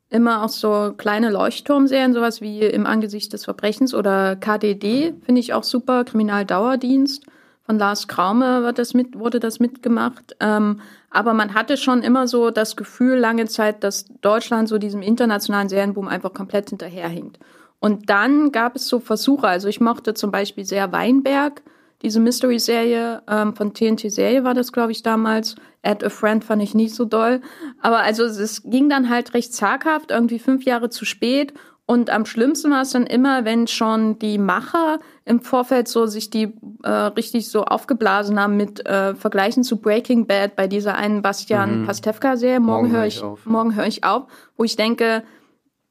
immer auch so kleine Leuchtturmserien, sowas wie Im Angesicht des Verbrechens oder KDD, finde ich auch super, Kriminaldauerdienst. Von Lars Kraume wird das mit, wurde das mitgemacht. Ähm, aber man hatte schon immer so das Gefühl lange Zeit, dass Deutschland so diesem internationalen Serienboom einfach komplett hinterherhinkt. Und dann gab es so Versuche. Also ich mochte zum Beispiel sehr Weinberg, diese Mystery-Serie ähm, von TNT-Serie war das, glaube ich, damals. Add a Friend fand ich nicht so doll. Aber also es ging dann halt recht zaghaft, irgendwie fünf Jahre zu spät. Und am schlimmsten war es dann immer, wenn schon die Macher im Vorfeld so sich die äh, richtig so aufgeblasen haben mit äh, Vergleichen zu Breaking Bad bei dieser einen Bastian mhm. Pastewka-Serie. Morgen, morgen höre ich, auf. morgen höre ich auf, wo ich denke,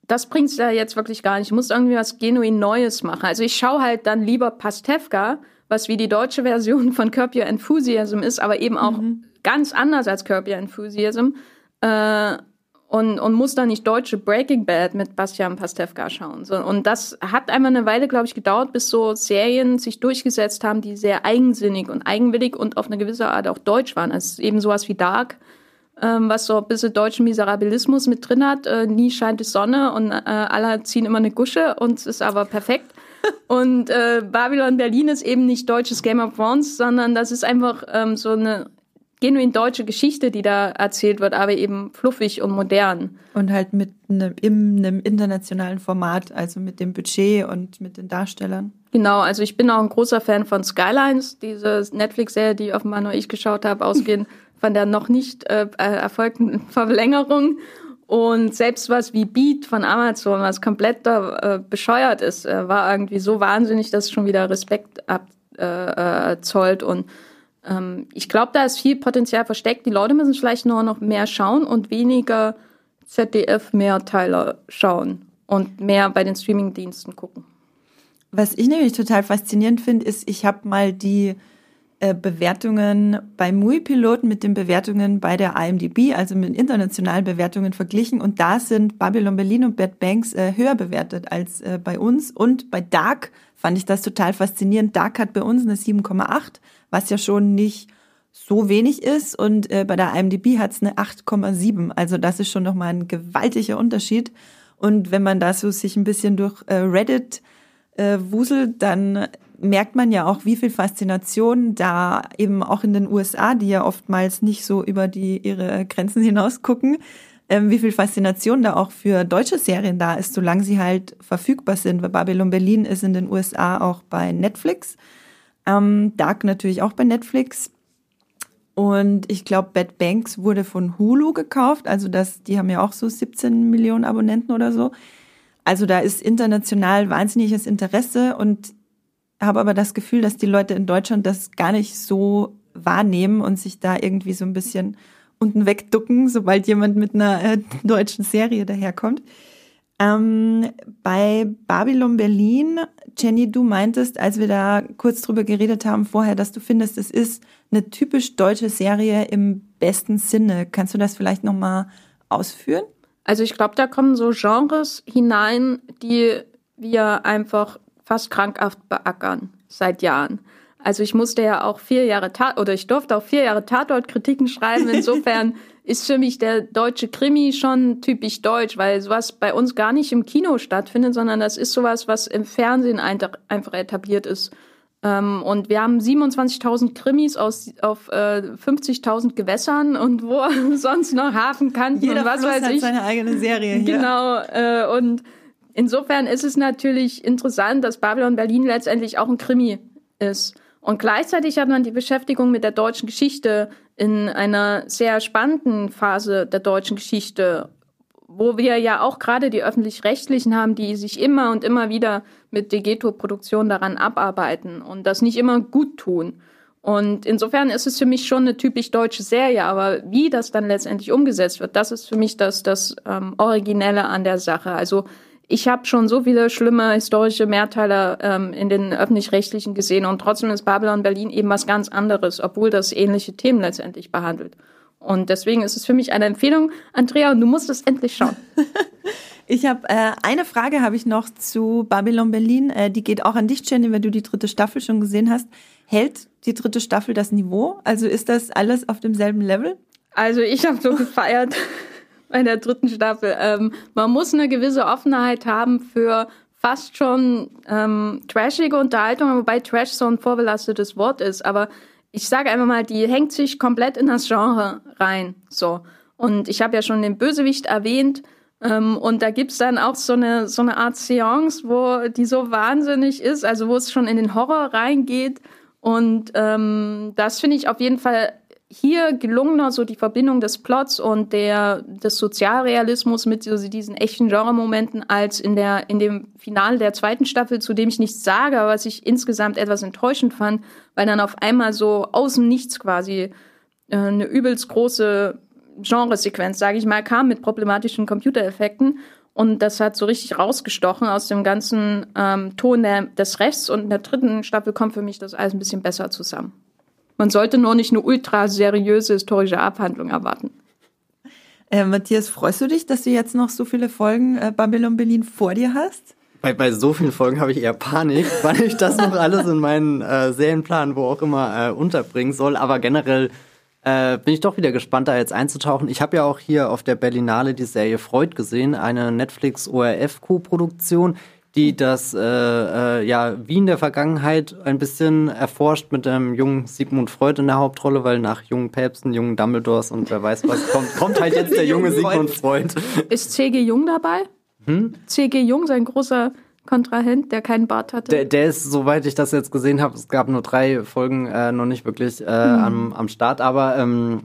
das bringt's ja jetzt wirklich gar nicht. Ich muss irgendwie was genuin Neues machen. Also ich schaue halt dann lieber Pastewka, was wie die deutsche Version von Curb Your Enthusiasm ist, aber eben auch mhm. ganz anders als Curb Your Enthusiasm. Äh, und, und muss dann nicht deutsche Breaking Bad mit Bastian Pastewka schauen. So, und das hat einmal eine Weile, glaube ich, gedauert, bis so Serien sich durchgesetzt haben, die sehr eigensinnig und eigenwillig und auf eine gewisse Art auch deutsch waren. Also eben sowas wie Dark, ähm, was so ein bisschen deutschen Miserabilismus mit drin hat. Äh, nie scheint die Sonne und äh, alle ziehen immer eine Gusche und es ist aber perfekt. Und äh, Babylon Berlin ist eben nicht deutsches Game of Thrones, sondern das ist einfach ähm, so eine genuin deutsche Geschichte, die da erzählt wird, aber eben fluffig und modern. Und halt mit einem, in einem internationalen Format, also mit dem Budget und mit den Darstellern. Genau, also ich bin auch ein großer Fan von Skylines, diese Netflix-Serie, die offenbar nur ich geschaut habe, ausgehend von der noch nicht äh, äh, erfolgten Verlängerung. Und selbst was wie Beat von Amazon, was komplett äh, bescheuert ist, äh, war irgendwie so wahnsinnig, dass es schon wieder Respekt abzollt. Äh, und ähm, ich glaube, da ist viel Potenzial versteckt. Die Leute müssen vielleicht nur noch mehr schauen und weniger ZDF-Mehrteiler schauen und mehr bei den Streamingdiensten gucken. Was ich nämlich total faszinierend finde, ist, ich habe mal die äh, Bewertungen bei MUI-Piloten mit den Bewertungen bei der IMDb, also mit internationalen Bewertungen verglichen. Und da sind Babylon Berlin und Bad Banks äh, höher bewertet als äh, bei uns. Und bei Dark fand ich das total faszinierend. Dark hat bei uns eine 7,8, was ja schon nicht so wenig ist. Und äh, bei der IMDb hat es eine 8,7. Also das ist schon nochmal ein gewaltiger Unterschied. Und wenn man da so sich ein bisschen durch äh, Reddit äh, wuselt, dann merkt man ja auch, wie viel Faszination da eben auch in den USA, die ja oftmals nicht so über die ihre Grenzen hinaus gucken, ähm, wie viel Faszination da auch für deutsche Serien da ist, solange sie halt verfügbar sind. Weil Babylon Berlin ist in den USA auch bei Netflix, ähm, Dark natürlich auch bei Netflix. Und ich glaube, Bad Banks wurde von Hulu gekauft, also das, die haben ja auch so 17 Millionen Abonnenten oder so. Also da ist international wahnsinniges Interesse und habe aber das Gefühl, dass die Leute in Deutschland das gar nicht so wahrnehmen und sich da irgendwie so ein bisschen unten wegducken, sobald jemand mit einer äh, (laughs) deutschen Serie daherkommt. Ähm, bei Babylon Berlin, Jenny, du meintest, als wir da kurz drüber geredet haben vorher, dass du findest, es ist eine typisch deutsche Serie im besten Sinne. Kannst du das vielleicht nochmal ausführen? Also ich glaube, da kommen so Genres hinein, die wir einfach fast krankhaft beackern seit Jahren. Also ich musste ja auch vier Jahre Tat oder ich durfte auch vier Jahre Tatort-Kritiken schreiben. (laughs) Insofern ist für mich der deutsche Krimi schon typisch deutsch, weil sowas bei uns gar nicht im Kino stattfindet, sondern das ist sowas, was im Fernsehen einfach etabliert ist. Ähm, und wir haben 27.000 Krimis aus, auf äh, 50.000 Gewässern und wo (laughs) sonst noch Hafenkanten Jeder und was Fluss weiß hat ich. seine eigene Serie hier. Genau, äh, und insofern ist es natürlich interessant, dass Babylon Berlin letztendlich auch ein Krimi ist. Und gleichzeitig hat man die Beschäftigung mit der deutschen Geschichte in einer sehr spannenden Phase der deutschen Geschichte, wo wir ja auch gerade die öffentlich-rechtlichen haben, die sich immer und immer wieder mit Degeto-Produktion daran abarbeiten und das nicht immer gut tun. Und insofern ist es für mich schon eine typisch deutsche Serie, aber wie das dann letztendlich umgesetzt wird, das ist für mich das, das ähm, Originelle an der Sache. Also ich habe schon so viele schlimme historische Mehrteiler ähm, in den öffentlich-rechtlichen gesehen und trotzdem ist Babylon Berlin eben was ganz anderes, obwohl das ähnliche Themen letztendlich behandelt. Und deswegen ist es für mich eine Empfehlung, Andrea, und du musst es endlich schauen. (laughs) Ich habe äh, eine Frage habe ich noch zu Babylon Berlin. Äh, die geht auch an dich, Jenny, wenn du die dritte Staffel schon gesehen hast. Hält die dritte Staffel das Niveau? Also ist das alles auf demselben Level? Also ich habe so gefeiert (laughs) bei der dritten Staffel. Ähm, man muss eine gewisse Offenheit haben für fast schon ähm, trashige Unterhaltung, wobei Trash so ein vorbelastetes Wort ist. Aber ich sage einfach mal, die hängt sich komplett in das Genre rein. So. Und ich habe ja schon den Bösewicht erwähnt. Ähm, und da gibt's dann auch so eine, so eine Art Seance, wo die so wahnsinnig ist, also wo es schon in den Horror reingeht. Und ähm, das finde ich auf jeden Fall hier gelungener, so die Verbindung des Plots und der, des Sozialrealismus mit so diesen echten Genre-Momenten als in, der, in dem Finale der zweiten Staffel, zu dem ich nichts sage, aber was ich insgesamt etwas enttäuschend fand, weil dann auf einmal so außen nichts quasi äh, eine übelst große Genresequenz, sage ich mal, kam mit problematischen Computereffekten. Und das hat so richtig rausgestochen aus dem ganzen ähm, Ton der, des Rechts. Und in der dritten Staffel kommt für mich das alles ein bisschen besser zusammen. Man sollte nur nicht eine ultra seriöse historische Abhandlung erwarten. Äh, Matthias, freust du dich, dass du jetzt noch so viele Folgen äh, Babylon Berlin vor dir hast? Bei, bei so vielen Folgen habe ich eher Panik, (laughs) weil ich das noch alles in meinen äh, Serienplan, wo auch immer, äh, unterbringen soll. Aber generell äh, bin ich doch wieder gespannt, da jetzt einzutauchen. Ich habe ja auch hier auf der Berlinale die Serie Freud gesehen, eine Netflix-ORF-Co-Produktion, die das äh, äh, ja Wien der Vergangenheit ein bisschen erforscht mit dem jungen Sigmund Freud in der Hauptrolle, weil nach jungen Päpsten, jungen Dumbledores und wer weiß was kommt, kommt halt jetzt der (laughs) junge Sigmund Freud. Ist C.G. Jung dabei? Hm? C.G. Jung, sein großer Kontrahent, der keinen Bart hatte. Der, der ist, soweit ich das jetzt gesehen habe, es gab nur drei Folgen äh, noch nicht wirklich äh, Mhm. am, am Start, aber ähm,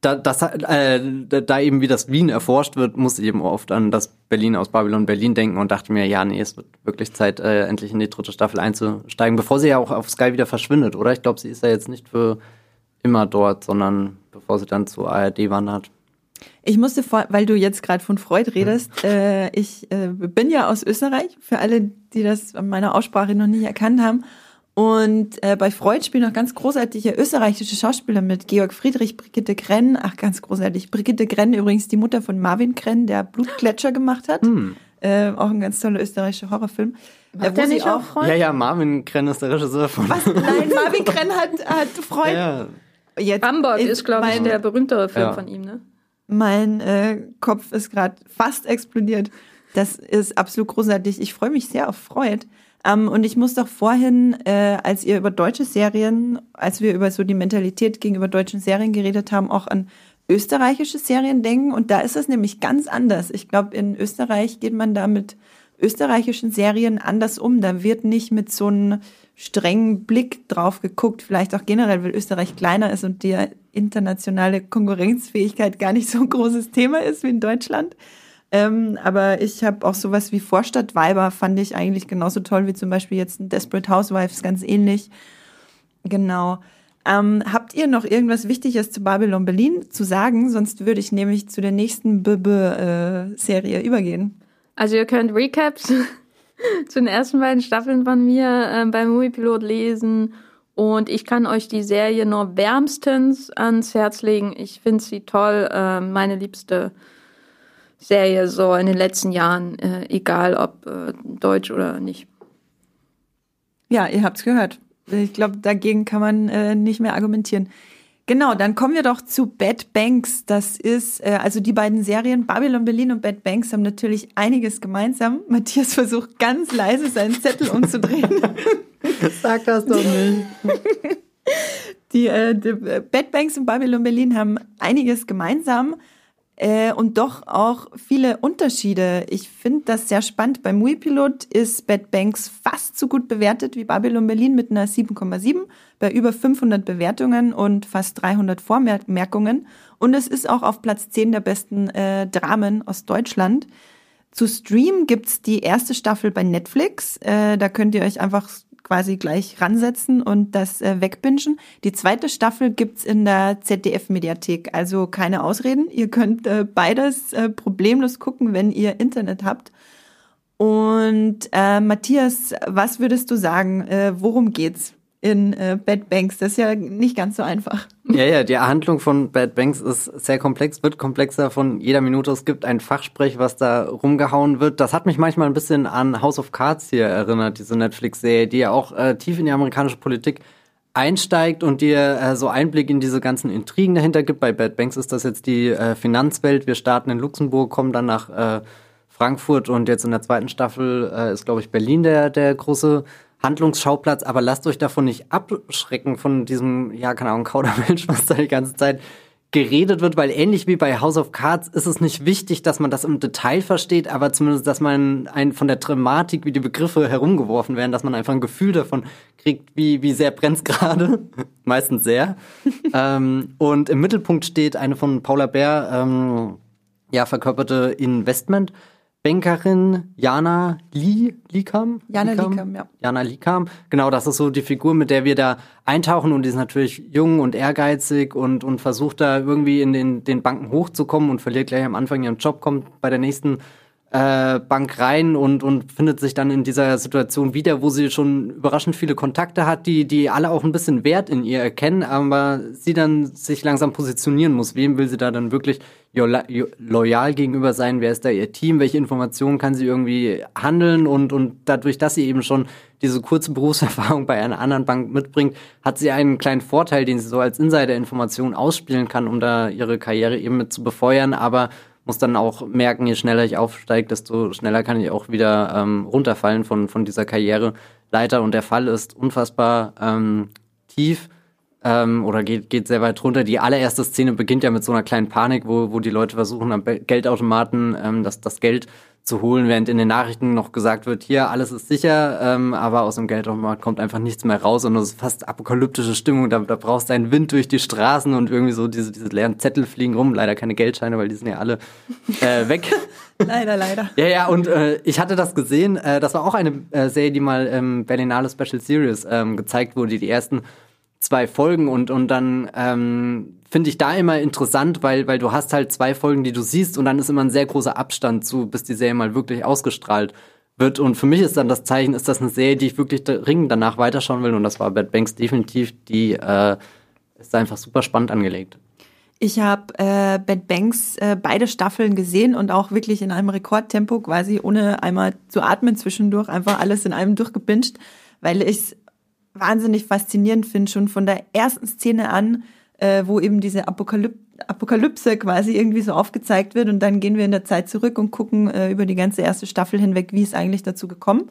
da, das, äh, da eben wie das Wien erforscht wird, muss ich eben oft an das Berlin aus Babylon Berlin denken und dachte mir, ja, nee, es wird wirklich Zeit, äh, endlich in die dritte Staffel einzusteigen, bevor sie ja auch auf Sky wieder verschwindet, oder? Ich glaube, sie ist ja jetzt nicht für immer dort, sondern bevor sie dann zur ARD wandert. Ich musste vor, weil du jetzt gerade von Freud redest, äh, ich äh, bin ja aus Österreich, für alle, die das an meiner Aussprache noch nicht erkannt haben. Und äh, bei Freud spielen noch ganz großartige österreichische Schauspieler mit. Georg Friedrich, Brigitte Grenn, ach ganz großartig. Brigitte Grenn übrigens die Mutter von Marvin Grenn, der Blutgletscher gemacht hat. Äh, auch ein ganz toller österreichischer Horrorfilm. Äh, Macht wo der sie nicht auch Freud? Ja, ja, Marvin Krenn ist der Regisseur von. Was? Nein, Marvin Grenn hat, hat Freud. Ja, Jetzt, Hamburg ist, glaube ich, mein- der berühmtere Film Ja. von ihm, ne? Mein äh, Kopf ist gerade fast explodiert. Das ist absolut großartig. Ich freue mich sehr auf Freud. Ähm, und ich muss doch vorhin, äh, als ihr über deutsche Serien, als wir über so die Mentalität gegenüber deutschen Serien geredet haben, auch an österreichische Serien denken. Und da ist es nämlich ganz anders. Ich glaube, in Österreich geht man da mit österreichischen Serien anders um. Da wird nicht mit so einem strengen Blick drauf geguckt. Vielleicht auch generell, weil Österreich kleiner ist und die internationale Konkurrenzfähigkeit gar nicht so ein großes Thema ist wie in Deutschland. Ähm, aber ich habe auch sowas wie Vorstadtweiber fand ich eigentlich genauso toll wie zum Beispiel jetzt Desperate Housewives, ganz ähnlich. Genau. Ähm, habt ihr noch irgendwas Wichtiges zu Babylon Berlin zu sagen? Sonst würde ich nämlich zu der nächsten BB-Serie übergehen. Also ihr könnt Recaps (laughs) zu den ersten beiden Staffeln von mir äh, beim Moviepilot lesen. Und ich kann euch die Serie nur wärmstens ans Herz legen. Ich finde sie toll. Äh, meine liebste Serie so in den letzten Jahren, äh, egal ob äh, deutsch oder nicht. Ja, ihr habt's gehört. Ich glaube, dagegen kann man äh, nicht mehr argumentieren. Genau, dann kommen wir doch zu Bad Banks. Das ist, äh, also die beiden Serien, Babylon Berlin und Bad Banks, haben natürlich einiges gemeinsam. Matthias versucht ganz leise seinen Zettel umzudrehen. (laughs) Sag das doch nicht. Die, äh, die Bad Banks in Babylon Berlin haben einiges gemeinsam äh, und doch auch viele Unterschiede. Ich finde das sehr spannend. Beim Muipilot ist Bad Banks fast so gut bewertet wie Babylon Berlin mit einer 7,7 bei über 500 Bewertungen und fast 300 Vormerkungen. Und es ist auch auf Platz 10 der besten äh, Dramen aus Deutschland. Zu streamen gibt's die erste Staffel bei Netflix. Äh, da könnt ihr euch einfach quasi gleich ransetzen und das äh, wegbingen. Die zweite Staffel gibt's in der ZDF-Mediathek, also keine Ausreden. Ihr könnt äh, beides äh, problemlos gucken, wenn ihr Internet habt. Und äh, Matthias, was würdest du sagen? Äh, worum geht's? In äh, Bad Banks. Das ist ja nicht ganz so einfach. Ja, ja, die Handlung von Bad Banks ist sehr komplex, wird komplexer von jeder Minute. Es gibt ein Fachsprech, was da rumgehauen wird. Das hat mich manchmal ein bisschen an House of Cards hier erinnert, diese Netflix-Serie, die ja auch äh, tief in die amerikanische Politik einsteigt und dir äh, so Einblick in diese ganzen Intrigen dahinter gibt. Bei Bad Banks ist das jetzt die äh, Finanzwelt. Wir starten in Luxemburg, kommen dann nach äh, Frankfurt und jetzt in der zweiten Staffel äh, ist, glaube ich, Berlin der, der große Handlungsschauplatz, aber lasst euch davon nicht abschrecken von diesem, ja, keine Ahnung, Kaudermensch, (laughs) was da die ganze Zeit geredet wird, weil ähnlich wie bei House of Cards ist es nicht wichtig, dass man das im Detail versteht, aber zumindest, dass man ein, von der Dramatik, wie die Begriffe herumgeworfen werden, dass man einfach ein Gefühl davon kriegt, wie, wie sehr brennt's (laughs) gerade. Meistens sehr. (laughs) ähm, und im Mittelpunkt steht eine von Paula Bär, ähm, ja, verkörperte Investment- Bankerin Jana Lee, Likam? Jana Likam, Likam, ja. Jana Likam. Genau, das ist so die Figur, mit der wir da eintauchen und die ist natürlich jung und ehrgeizig und, und versucht da irgendwie in den, den Banken hochzukommen und verliert gleich am Anfang ihren Job, kommt bei der nächsten äh, Bank rein und, und findet sich dann in dieser Situation wieder, wo sie schon überraschend viele Kontakte hat, die, die alle auch ein bisschen Wert in ihr erkennen, aber sie dann sich langsam positionieren muss. Wem will sie da dann wirklich loyal gegenüber sein? Wer ist da ihr Team? Welche Informationen kann sie irgendwie handeln? Und, und dadurch, dass sie eben schon diese kurze Berufserfahrung bei einer anderen Bank mitbringt, hat sie einen kleinen Vorteil, den sie so als Insider-Information ausspielen kann, um da ihre Karriere eben mit zu befeuern. Aber muss dann auch merken, je schneller ich aufsteige, desto schneller kann ich auch wieder ähm, runterfallen von, von dieser Karriereleiter. Und der Fall ist unfassbar ähm, tief ähm, oder geht, geht sehr weit runter. Die allererste Szene beginnt ja mit so einer kleinen Panik, wo, wo die Leute versuchen, am Geldautomaten ähm, das, das Geld zu holen, während in den Nachrichten noch gesagt wird, hier, alles ist sicher, ähm, aber aus dem Geldautomat kommt einfach nichts mehr raus und es ist fast apokalyptische Stimmung, da, da brauchst du einen Wind durch die Straßen und irgendwie so diese, diese leeren Zettel fliegen rum, leider keine Geldscheine, weil die sind ja alle äh, weg. (laughs) leider, leider. Ja, ja, und äh, ich hatte das gesehen, äh, das war auch eine äh, Serie, die mal im Berlinale Special Series ähm, gezeigt wurde, die ersten zwei Folgen und, und dann ähm, finde ich da immer interessant, weil, weil du hast halt zwei Folgen, die du siehst und dann ist immer ein sehr großer Abstand zu, bis die Serie mal wirklich ausgestrahlt wird. Und für mich ist dann das Zeichen, ist das eine Serie, die ich wirklich dringend danach weiterschauen will und das war Bad Banks definitiv, die äh, ist einfach super spannend angelegt. Ich habe äh, Bad Banks äh, beide Staffeln gesehen und auch wirklich in einem Rekordtempo, quasi ohne einmal zu atmen zwischendurch, einfach alles in einem durchgebinged, weil ich wahnsinnig faszinierend finde, schon von der ersten Szene an, äh, wo eben diese Apokalyp Apokalypse quasi irgendwie so aufgezeigt wird und dann gehen wir in der Zeit zurück und gucken äh, über die ganze erste Staffel hinweg, wie ist eigentlich dazu gekommen.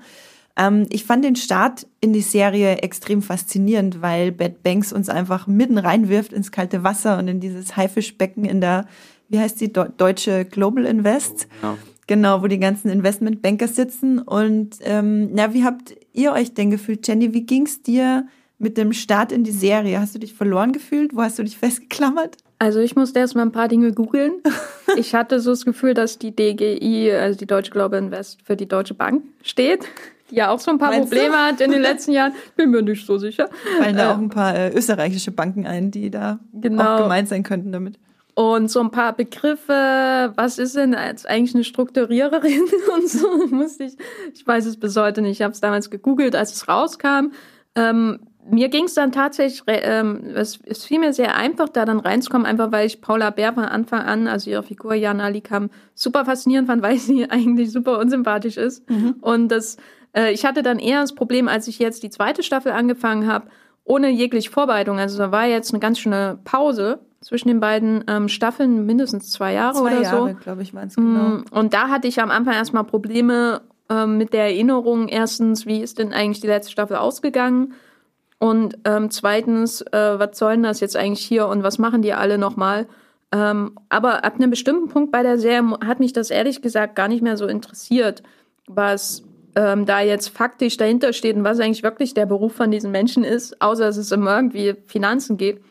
Ähm, ich fand den Start in die Serie extrem faszinierend, weil Bad Banks uns einfach mitten reinwirft ins kalte Wasser und in dieses Haifischbecken in der, wie heißt die, deutsche Global Invest. Ja. Genau, wo die ganzen Investmentbanker sitzen. Und ähm, na, wie habt ihr euch denn gefühlt, Jenny? Wie ging's dir mit dem Start in die Serie? Hast du dich verloren gefühlt? Wo hast du dich (laughs) festgeklammert? Also ich musste erstmal ein paar Dinge googeln. (laughs) Ich hatte so das Gefühl, dass die DGI, also die Deutsche Global Invest, für die Deutsche Bank steht, die ja auch so ein paar Meinst Probleme du? hat in den letzten Jahren. Bin mir nicht so sicher. Fallen da äh, auch ein paar äh, österreichische Banken ein, die da genau. auch gemeint sein könnten damit. Und so ein paar Begriffe, was ist denn als eigentlich eine Strukturiererin (laughs) und so musste ich, ich weiß es bis heute nicht, ich habe es damals gegoogelt, als es rauskam. Ähm, mir ging es dann tatsächlich, ähm, es, es fiel mir sehr einfach, da dann reinzukommen, einfach weil ich Paula Bär von Anfang an, also ihre Figur Jana Likam, super faszinierend fand, (laughs) weil sie eigentlich super unsympathisch ist. Mhm. Und das, äh, ich hatte dann eher das Problem, als ich jetzt die zweite Staffel angefangen habe, ohne jegliche Vorbereitung. Also da war jetzt eine ganz schöne Pause zwischen den beiden ähm, Staffeln, mindestens zwei Jahre zwei oder Jahre, so. glaube ich, waren es genau. Mm, und da hatte ich am Anfang erstmal Probleme, ähm, mit der Erinnerung erstens, wie ist denn eigentlich die letzte Staffel ausgegangen? Und ähm, zweitens, äh, was soll denn das jetzt eigentlich hier und was machen die alle nochmal? Ähm, aber ab einem bestimmten Punkt bei der Serie hat mich das ehrlich gesagt gar nicht mehr so interessiert, was ähm, da jetzt faktisch dahinter steht und was eigentlich wirklich der Beruf von diesen Menschen ist, außer dass es um irgendwie Finanzen geht,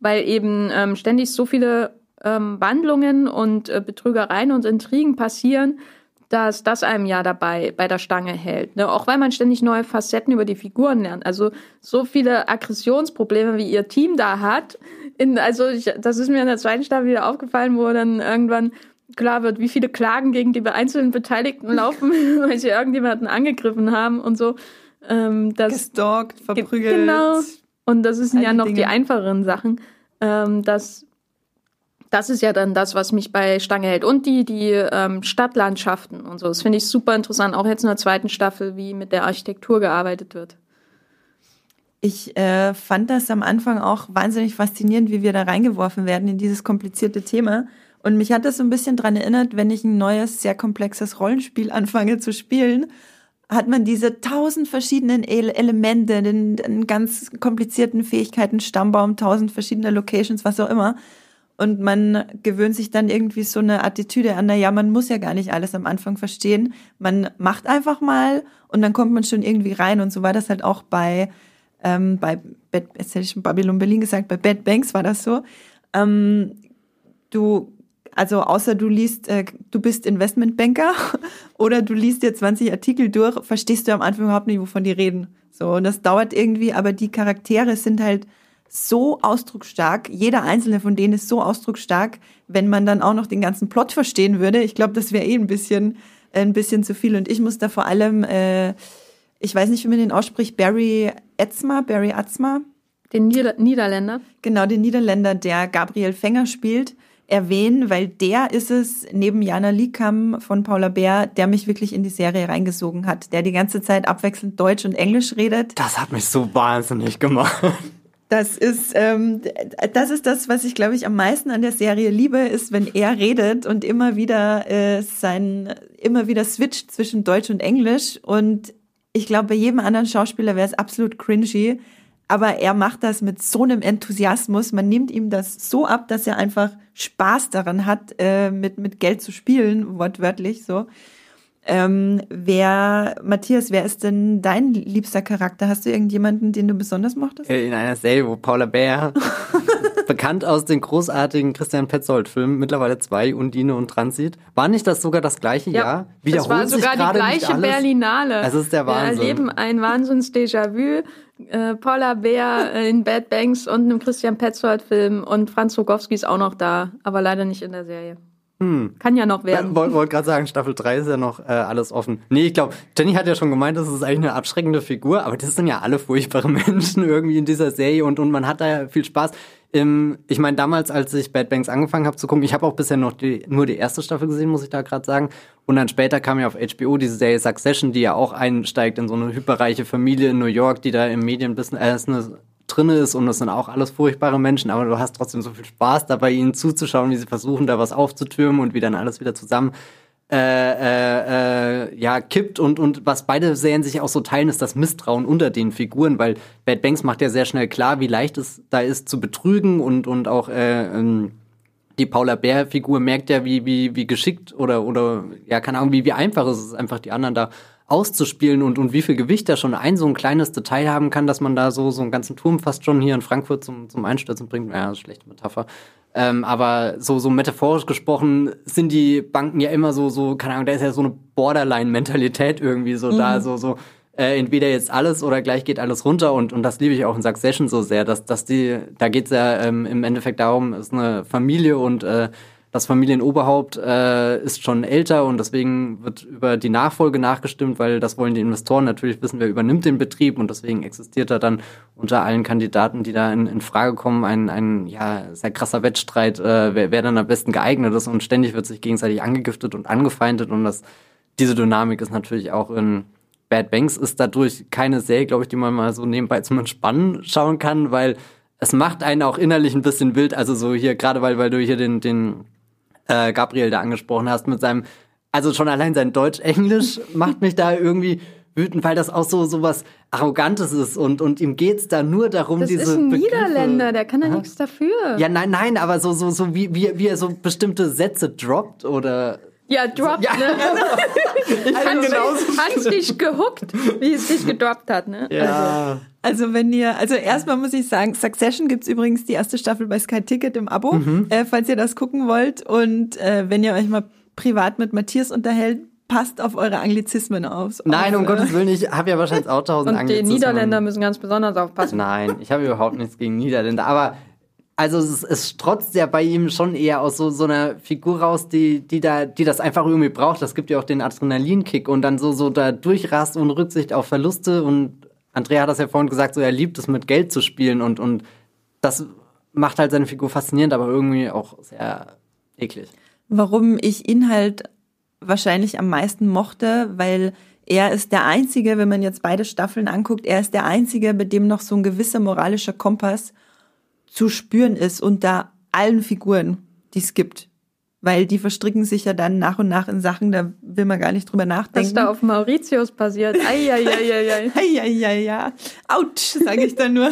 weil eben ähm, ständig so viele ähm, Wandlungen und äh, Betrügereien und Intrigen passieren, dass das einem ja dabei bei der Stange hält. Ne? Auch weil man ständig neue Facetten über die Figuren lernt. Also so viele Aggressionsprobleme, wie ihr Team da hat. In, also ich, das ist mir in der zweiten Staffel wieder aufgefallen, wo dann irgendwann klar wird, wie viele Klagen gegen die einzelnen Beteiligten laufen, (laughs) weil sie irgendjemanden angegriffen haben und so. Ähm, das Gestalkt, verprügelt. Genau. Und das sind ja noch Dinge. die einfacheren Sachen. Ähm, dass das ist ja dann das, was mich bei Stange hält. Und die, die ähm, Stadtlandschaften und so. Das finde ich super interessant, auch jetzt in der zweiten Staffel, wie mit der Architektur gearbeitet wird. Ich äh, fand das am Anfang auch wahnsinnig faszinierend, wie wir da reingeworfen werden in dieses komplizierte Thema. Und mich hat das so ein bisschen dran erinnert, wenn ich ein neues, sehr komplexes Rollenspiel (laughs) anfange zu spielen, hat man diese tausend verschiedenen Ele Elemente, den, den ganz komplizierten Fähigkeiten, Stammbaum, tausend verschiedene Locations, was auch immer. Und man gewöhnt sich dann irgendwie so eine Attitüde an, na ja, man muss ja gar nicht alles am Anfang verstehen. Man macht einfach mal und dann kommt man schon irgendwie rein. Und so war das halt auch bei, ähm, bei Bad, jetzt hätte ich schon Babylon Berlin gesagt, bei Bad Banks war das so. Ähm, du, also außer du liest, äh, du bist Investmentbanker (laughs) oder du liest dir 20 Artikel durch, verstehst du am Anfang überhaupt nicht, wovon die reden. So, und das dauert irgendwie, aber die Charaktere sind halt so ausdrucksstark. Jeder einzelne von denen ist so ausdrucksstark, wenn man dann auch noch den ganzen Plot verstehen würde. Ich glaube, das wäre eh ein bisschen, äh, ein bisschen zu viel. Und ich muss da vor allem, äh, ich weiß nicht, wie man den ausspricht, Barry Etzma, Barry Atzma. Den Nieder Niederländer. Genau, den Niederländer, der Gabriel Fänger spielt, erwähnen, weil der ist es, neben Jana Liekam von Paula Bär, der mich wirklich in die Serie reingesogen hat, der die ganze Zeit abwechselnd Deutsch und Englisch redet. Das hat mich so wahnsinnig gemacht. Das ist, ähm, das ist das, was ich, glaube ich, am meisten an der Serie liebe, ist, wenn er redet und immer wieder äh, sein, immer wieder switcht zwischen Deutsch und Englisch. Und ich glaube, bei jedem anderen Schauspieler wäre es absolut cringy. Aber er macht das mit so einem Enthusiasmus. Man nimmt ihm das so ab, dass er einfach Spaß daran hat, äh, mit, mit Geld zu spielen, wortwörtlich so. Ähm, wer, Matthias, wer ist denn dein liebster Charakter? Hast du irgendjemanden, den du besonders mochtest? In einer Serie, wo Paula Bär, (laughs) bekannt aus den großartigen Christian Petzold-Filmen, mittlerweile zwei, Undine und Transit. War nicht das sogar das gleiche ja, Jahr? Wiederholt das war sogar die gleiche Berlinale. Es ist der Wahnsinn. Wir erleben ein Wahnsinns-Déjà-vu. Äh, Paula Bär in Bad Banks und einem Christian Petzold-Film und Franz Rogowski ist auch noch da, aber leider nicht in der Serie. Hm. Kann ja noch werden. Wollte wollt gerade sagen, Staffel 3 ist ja noch äh, alles offen. Nee, ich glaube, Jenny hat ja schon gemeint, das ist eigentlich eine abschreckende Figur, aber das sind ja alle furchtbare (laughs) Menschen irgendwie in dieser Serie und, und man hat da ja viel Spaß. Ähm, ich meine, damals, als ich Bad Banks angefangen habe zu gucken, ich habe auch bisher noch die, nur die erste Staffel gesehen, muss ich da gerade sagen. Und dann später kam ja auf HBO diese Serie Succession, die ja auch einsteigt in so eine hyperreiche Familie in New York, die da im Medienbusiness, äh, ist eine drin ist und das sind auch alles furchtbare Menschen, aber du hast trotzdem so viel Spaß dabei, ihnen zuzuschauen, wie sie versuchen, da was aufzutürmen und wie dann alles wieder zusammen äh, äh, äh, ja, kippt und, und was beide Serien sich auch so teilen, ist das Misstrauen unter den Figuren, weil Bad Banks macht ja sehr schnell klar, wie leicht es da ist zu betrügen und, und auch äh, ähm, die Paula Bär-Figur merkt ja, wie, wie, wie geschickt oder, oder ja, keine Ahnung, wie, wie einfach es ist, einfach die anderen da auszuspielen und, und wie viel Gewicht da schon ein so ein kleines Detail haben kann, dass man da so, so einen ganzen Turm fast schon hier in Frankfurt zum, zum Einstürzen bringt. Ja, schlechte Metapher. Ähm, aber so, so metaphorisch gesprochen sind die Banken ja immer so, so, keine Ahnung, da ist ja so eine Borderline-Mentalität irgendwie so mhm. da, so, so, äh, entweder jetzt alles oder gleich geht alles runter und, und das liebe ich auch in Succession so sehr, dass, dass die, da geht's ja ähm, im Endeffekt darum, es ist eine Familie und äh, das Familienoberhaupt äh, ist schon älter und deswegen wird über die Nachfolge nachgestimmt, weil das wollen die Investoren natürlich wissen, wer übernimmt den Betrieb und deswegen existiert da dann unter allen Kandidaten, die da in, in Frage kommen, ein, ein ja, sehr krasser Wettstreit, äh, wer, wer dann am besten geeignet ist und ständig wird sich gegenseitig angegiftet und angefeindet und das, diese Dynamik ist natürlich auch in Bad Banks ist dadurch keine Serie, glaube ich, die man mal so nebenbei zum Entspannen schauen kann, weil es macht einen auch innerlich ein bisschen wild. Also so hier, gerade weil, weil du hier den, den äh, Gabriel da angesprochen hast, mit seinem also schon allein sein Deutsch-Englisch (laughs) macht mich da irgendwie wütend, weil das auch so, so was Arrogantes ist und, und ihm geht's da nur darum, Das diese ist ein Begriffe- Niederländer, der kann da Aha. nichts dafür. Ja, nein, nein, aber so, so, so wie, wie, wie er so bestimmte Sätze droppt oder. Ja, droppt, Ja. ne? Hans, Hans dich gehuckt, wie es dich gedroppt hat, ne? Ja. Also wenn ihr, also erstmal muss ich sagen, Succession gibt's übrigens die erste Staffel bei Sky Ticket im Abo, Mhm. äh, falls ihr das gucken wollt. Und äh, wenn ihr euch mal privat mit Matthias unterhält, passt auf eure Anglizismen auf. Nein, um äh, Gottes Willen, ich habe ja wahrscheinlich auch (laughs) tausend Und die Anglizismen. Niederländer müssen ganz besonders aufpassen. Nein, ich habe überhaupt nichts gegen Niederländer. Aber also es, es strotzt ja bei ihm schon eher aus so, so einer Figur raus, die, die, da, die das einfach irgendwie braucht. Das gibt ja auch den Adrenalinkick und dann so, so da durchrast ohne Rücksicht auf Verluste. Und Andrea hat das ja vorhin gesagt, so er liebt es mit Geld zu spielen und, und das macht halt seine Figur faszinierend, aber irgendwie auch sehr eklig. warum ich ihn halt wahrscheinlich am meisten mochte, weil er ist der Einzige, wenn man jetzt beide Staffeln anguckt, er ist der Einzige, bei dem noch so ein gewisser moralischer Kompass zu spüren ist unter allen Figuren, die es gibt. Weil die verstricken sich ja dann nach und nach in Sachen, da will man gar nicht drüber Was nachdenken. da auf Mauritius passiert. Eieieiei. (laughs) Ja. Autsch, sage ich dann nur.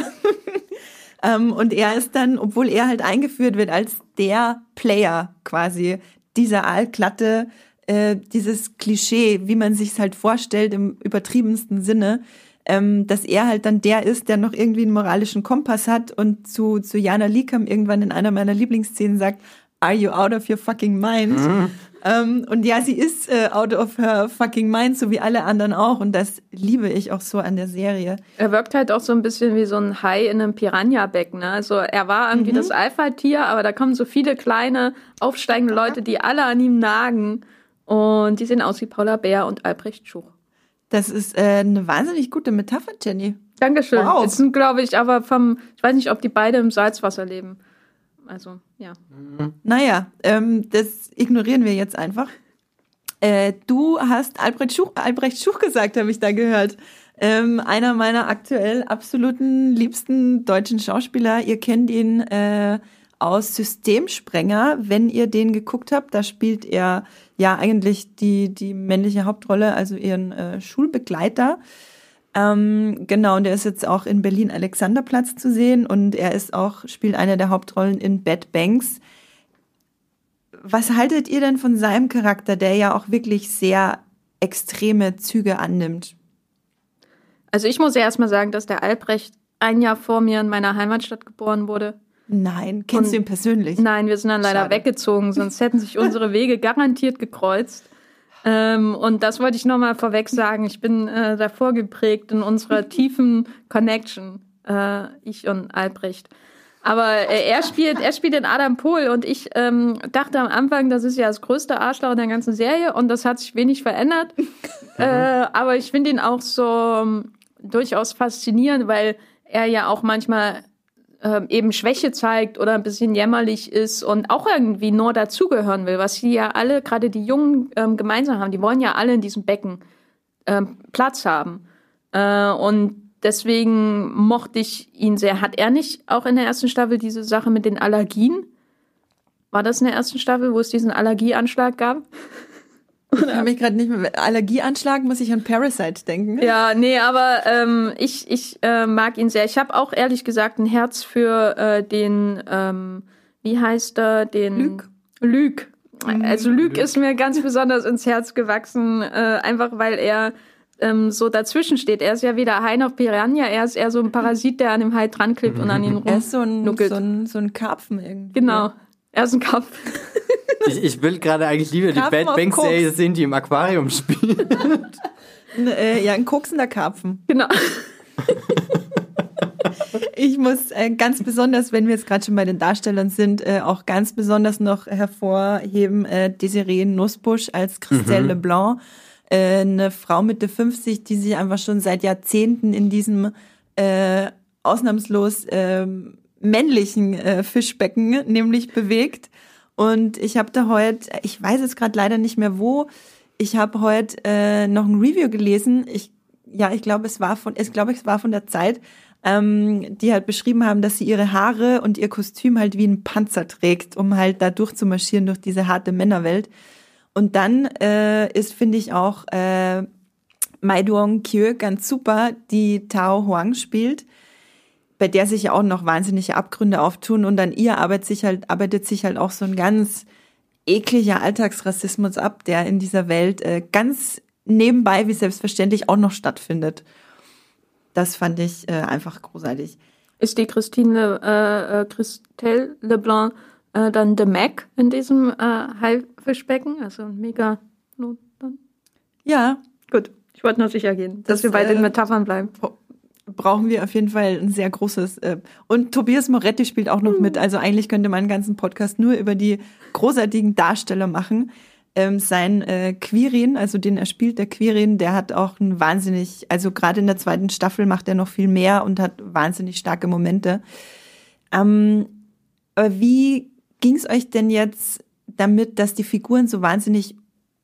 (laughs) ähm, und er ist dann, obwohl er halt eingeführt wird als der Player quasi, dieser Aalklatte, äh, dieses Klischee, wie man sich's halt vorstellt im übertriebensten Sinne, ähm, dass er halt dann der ist, der noch irgendwie einen moralischen Kompass hat und zu, zu Jana Liekam irgendwann in einer meiner Lieblingsszenen sagt, Are you out of your fucking mind? Ähm, und ja, sie ist äh, out of her fucking mind, so wie alle anderen auch. Und das liebe ich auch so an der Serie. Er wirkt halt auch so ein bisschen wie so ein Hai in einem Piranha-Becken. Ne? Also er war irgendwie das Alpha-Tier, aber da kommen so viele kleine, aufsteigende Leute, die alle an ihm nagen. Und die sehen aus wie Paula Bär und Albrecht Schuch. Das ist äh, eine wahnsinnig gute Metapher, Jenny. Dankeschön. Wow. Jetzt sind, glaube ich, aber vom, ich weiß nicht, ob die beide im Salzwasser leben. Also, ja. Naja, ähm, das ignorieren wir jetzt einfach. Äh, du hast Albrecht Schuch, Albrecht Schuch gesagt, habe ich da gehört. Ähm, einer meiner aktuell absoluten liebsten deutschen Schauspieler. Ihr kennt ihn äh, aus Systemsprenger. Wenn ihr den geguckt habt, da spielt er ja eigentlich die, die männliche Hauptrolle, also ihren äh, Schulbegleiter. Ähm, genau, und der ist jetzt auch in Berlin Alexanderplatz zu sehen und er ist auch, spielt eine der Hauptrollen in Bad Banks. Was haltet ihr denn von seinem Charakter, der ja auch wirklich sehr extreme Züge annimmt? Also ich muss ja erstmal sagen, dass der Albrecht ein Jahr vor mir in meiner Heimatstadt geboren wurde. Nein, kennst Und- du ihn persönlich? Nein, wir sind dann leider Schade. weggezogen, sonst hätten sich unsere (laughs) Wege garantiert gekreuzt. Ähm, und das wollte ich nochmal vorweg sagen. Ich bin äh, davor geprägt in unserer (laughs) tiefen Connection, äh, ich und Albrecht. Aber äh, er spielt, er spielt den Adam Pohl und ich ähm, dachte am Anfang, das ist ja das größte Arschloch in der ganzen Serie und das hat sich wenig verändert. (laughs) äh, aber ich finde ihn auch so ähm, durchaus faszinierend, weil er ja auch manchmal ähm, eben Schwäche zeigt oder ein bisschen jämmerlich ist und auch irgendwie nur dazugehören will, was die ja alle, gerade die Jungen, ähm, gemeinsam haben. Die wollen ja alle in diesem Becken ähm, Platz haben. Äh, und deswegen mochte ich ihn sehr. Hat er nicht auch in der ersten Staffel diese Sache mit den Allergien? War das in der ersten Staffel, wo es diesen Allergieanschlag gab? Ich kann mich gerade nicht mehr. Allergieanschlag muss ich an Parasite denken. Ja, nee, aber ähm, ich, ich äh, mag ihn sehr. Ich habe auch ehrlich gesagt ein Herz für äh, den, ähm, wie heißt er, den Luc. Luc. Also Luc ist mir ganz besonders ins Herz gewachsen, äh, einfach weil er ähm, so dazwischen steht. Er ist ja weder Hai noch Piranha, er ist eher so ein Parasit, der an dem Hai dran klebt und an ihn Er ist so ein, rumnuckelt. so ein, so ein Karpfen irgendwie. Genau. Er ist ein Kopf. Ich, ich will gerade eigentlich lieber die Karpfen Bad auf Banks Koks. Serie sehen, die im Aquarium spielt. (laughs) Ein, äh, ja, ein koksender Karpfen. Genau. (laughs) Ich muss äh, ganz besonders, wenn wir jetzt gerade schon bei den Darstellern sind, äh, auch ganz besonders noch hervorheben äh, Desiree Nussbusch als Christelle Leblanc. Äh, eine Frau Mitte 50, die sich einfach schon seit Jahrzehnten in diesem äh, ausnahmslos äh, männlichen äh, Fischbecken nämlich bewegt. Und ich habe da heute, ich weiß jetzt gerade leider nicht mehr wo, ich habe heute äh, noch ein Review gelesen. Ich, ja, ich glaube, es war von, ich glaube, es war von der Zeit, ähm, die halt beschrieben haben, dass sie ihre Haare und ihr Kostüm halt wie ein Panzer trägt, um halt da durchzumarschieren durch diese harte Männerwelt. Und dann äh, ist, finde ich, auch äh, Mai Duong Kyo ganz super, die Tao Huang spielt, bei der sich ja auch noch wahnsinnige Abgründe auftun und an ihr arbeitet sich halt, arbeitet sich halt auch so ein ganz ekliger Alltagsrassismus ab, der in dieser Welt äh, ganz nebenbei wie selbstverständlich auch noch stattfindet. Das fand ich äh, einfach großartig. Ist die Christine äh, äh, Christelle Leblanc äh, dann The Mac in diesem äh, Haifischbecken? Also ein mega Not dann? Ja. Gut, ich wollte nur sicher gehen, dass Das, wir bei den äh, Metaphern bleiben. Brauchen wir auf jeden Fall ein sehr großes. Äh, und Tobias Moretti spielt auch noch mit. Also eigentlich könnte man einen ganzen Podcast nur über die großartigen Darsteller machen. Ähm, sein äh, Quirin, also den er spielt, der Quirin, der hat auch ein wahnsinnig, also gerade in der zweiten Staffel macht er noch viel mehr und hat wahnsinnig starke Momente. Ähm, aber wie ging es euch denn jetzt damit, dass die Figuren so wahnsinnig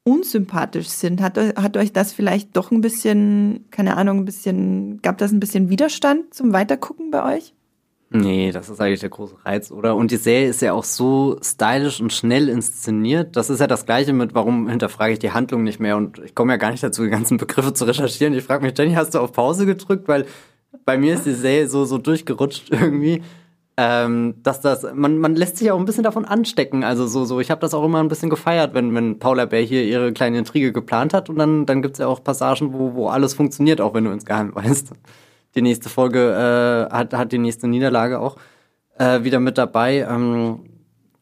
unsympathisch sind? Hat, hat euch das vielleicht doch ein bisschen, keine Ahnung, ein bisschen, gab das ein bisschen Widerstand zum Weitergucken bei euch? Nee, das ist eigentlich der große Reiz, oder? Und die Serie ist ja auch so stylisch und schnell inszeniert. Das ist ja das Gleiche mit, warum hinterfrage ich die Handlung nicht mehr und ich komme ja gar nicht dazu, die ganzen Begriffe zu recherchieren. Ich frage mich, Jenny, hast du auf Pause gedrückt? Weil bei mir ist die Serie so, so durchgerutscht (laughs) irgendwie, ähm, dass das, man, man lässt sich auch ein bisschen davon anstecken. Also so, so, ich habe das auch immer ein bisschen gefeiert, wenn, wenn Paula Bär hier ihre kleine Intrige geplant hat und dann, dann gibt's ja auch Passagen, wo, wo alles funktioniert, auch wenn du insgeheim weißt. Die nächste Folge äh, hat, hat die nächste Niederlage auch äh, wieder mit dabei. Ähm,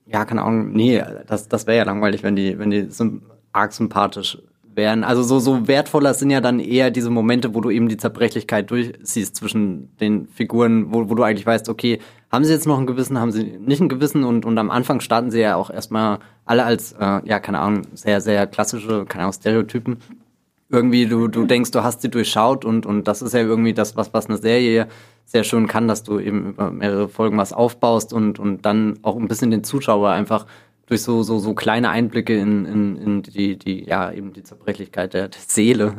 ja, keine Ahnung, nee, das, das wäre ja langweilig, wenn die, wenn die sym arg sympathisch wären. Also so, so wertvoller sind ja dann eher diese Momente, wo du eben die Zerbrechlichkeit durchsiehst zwischen den Figuren, wo, wo du eigentlich weißt, okay, haben sie jetzt noch ein Gewissen, haben sie nicht ein Gewissen und, und am Anfang starten sie ja auch erstmal alle als, äh, ja, keine Ahnung, sehr, sehr klassische, keine Ahnung, Stereotypen irgendwie du, du denkst, du hast sie durchschaut und, und das ist ja irgendwie das, was, was eine Serie sehr schön kann, dass du eben über mehrere Folgen was aufbaust und, und dann auch ein bisschen den Zuschauer einfach durch so, so, so kleine Einblicke in, in, in die, die, ja, eben die Zerbrechlichkeit der, der Seele.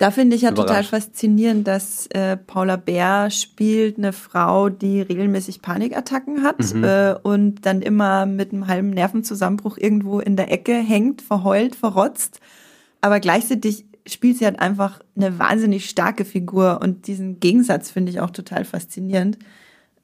Da finde ich ja total Überrascht. faszinierend, dass äh, Paula Bär spielt eine Frau, die regelmäßig Panikattacken hat äh, und dann immer mit einem halben Nervenzusammenbruch irgendwo in der Ecke hängt, verheult, verrotzt. Aber gleichzeitig spielt sie halt einfach eine wahnsinnig starke Figur und diesen Gegensatz finde ich auch total faszinierend.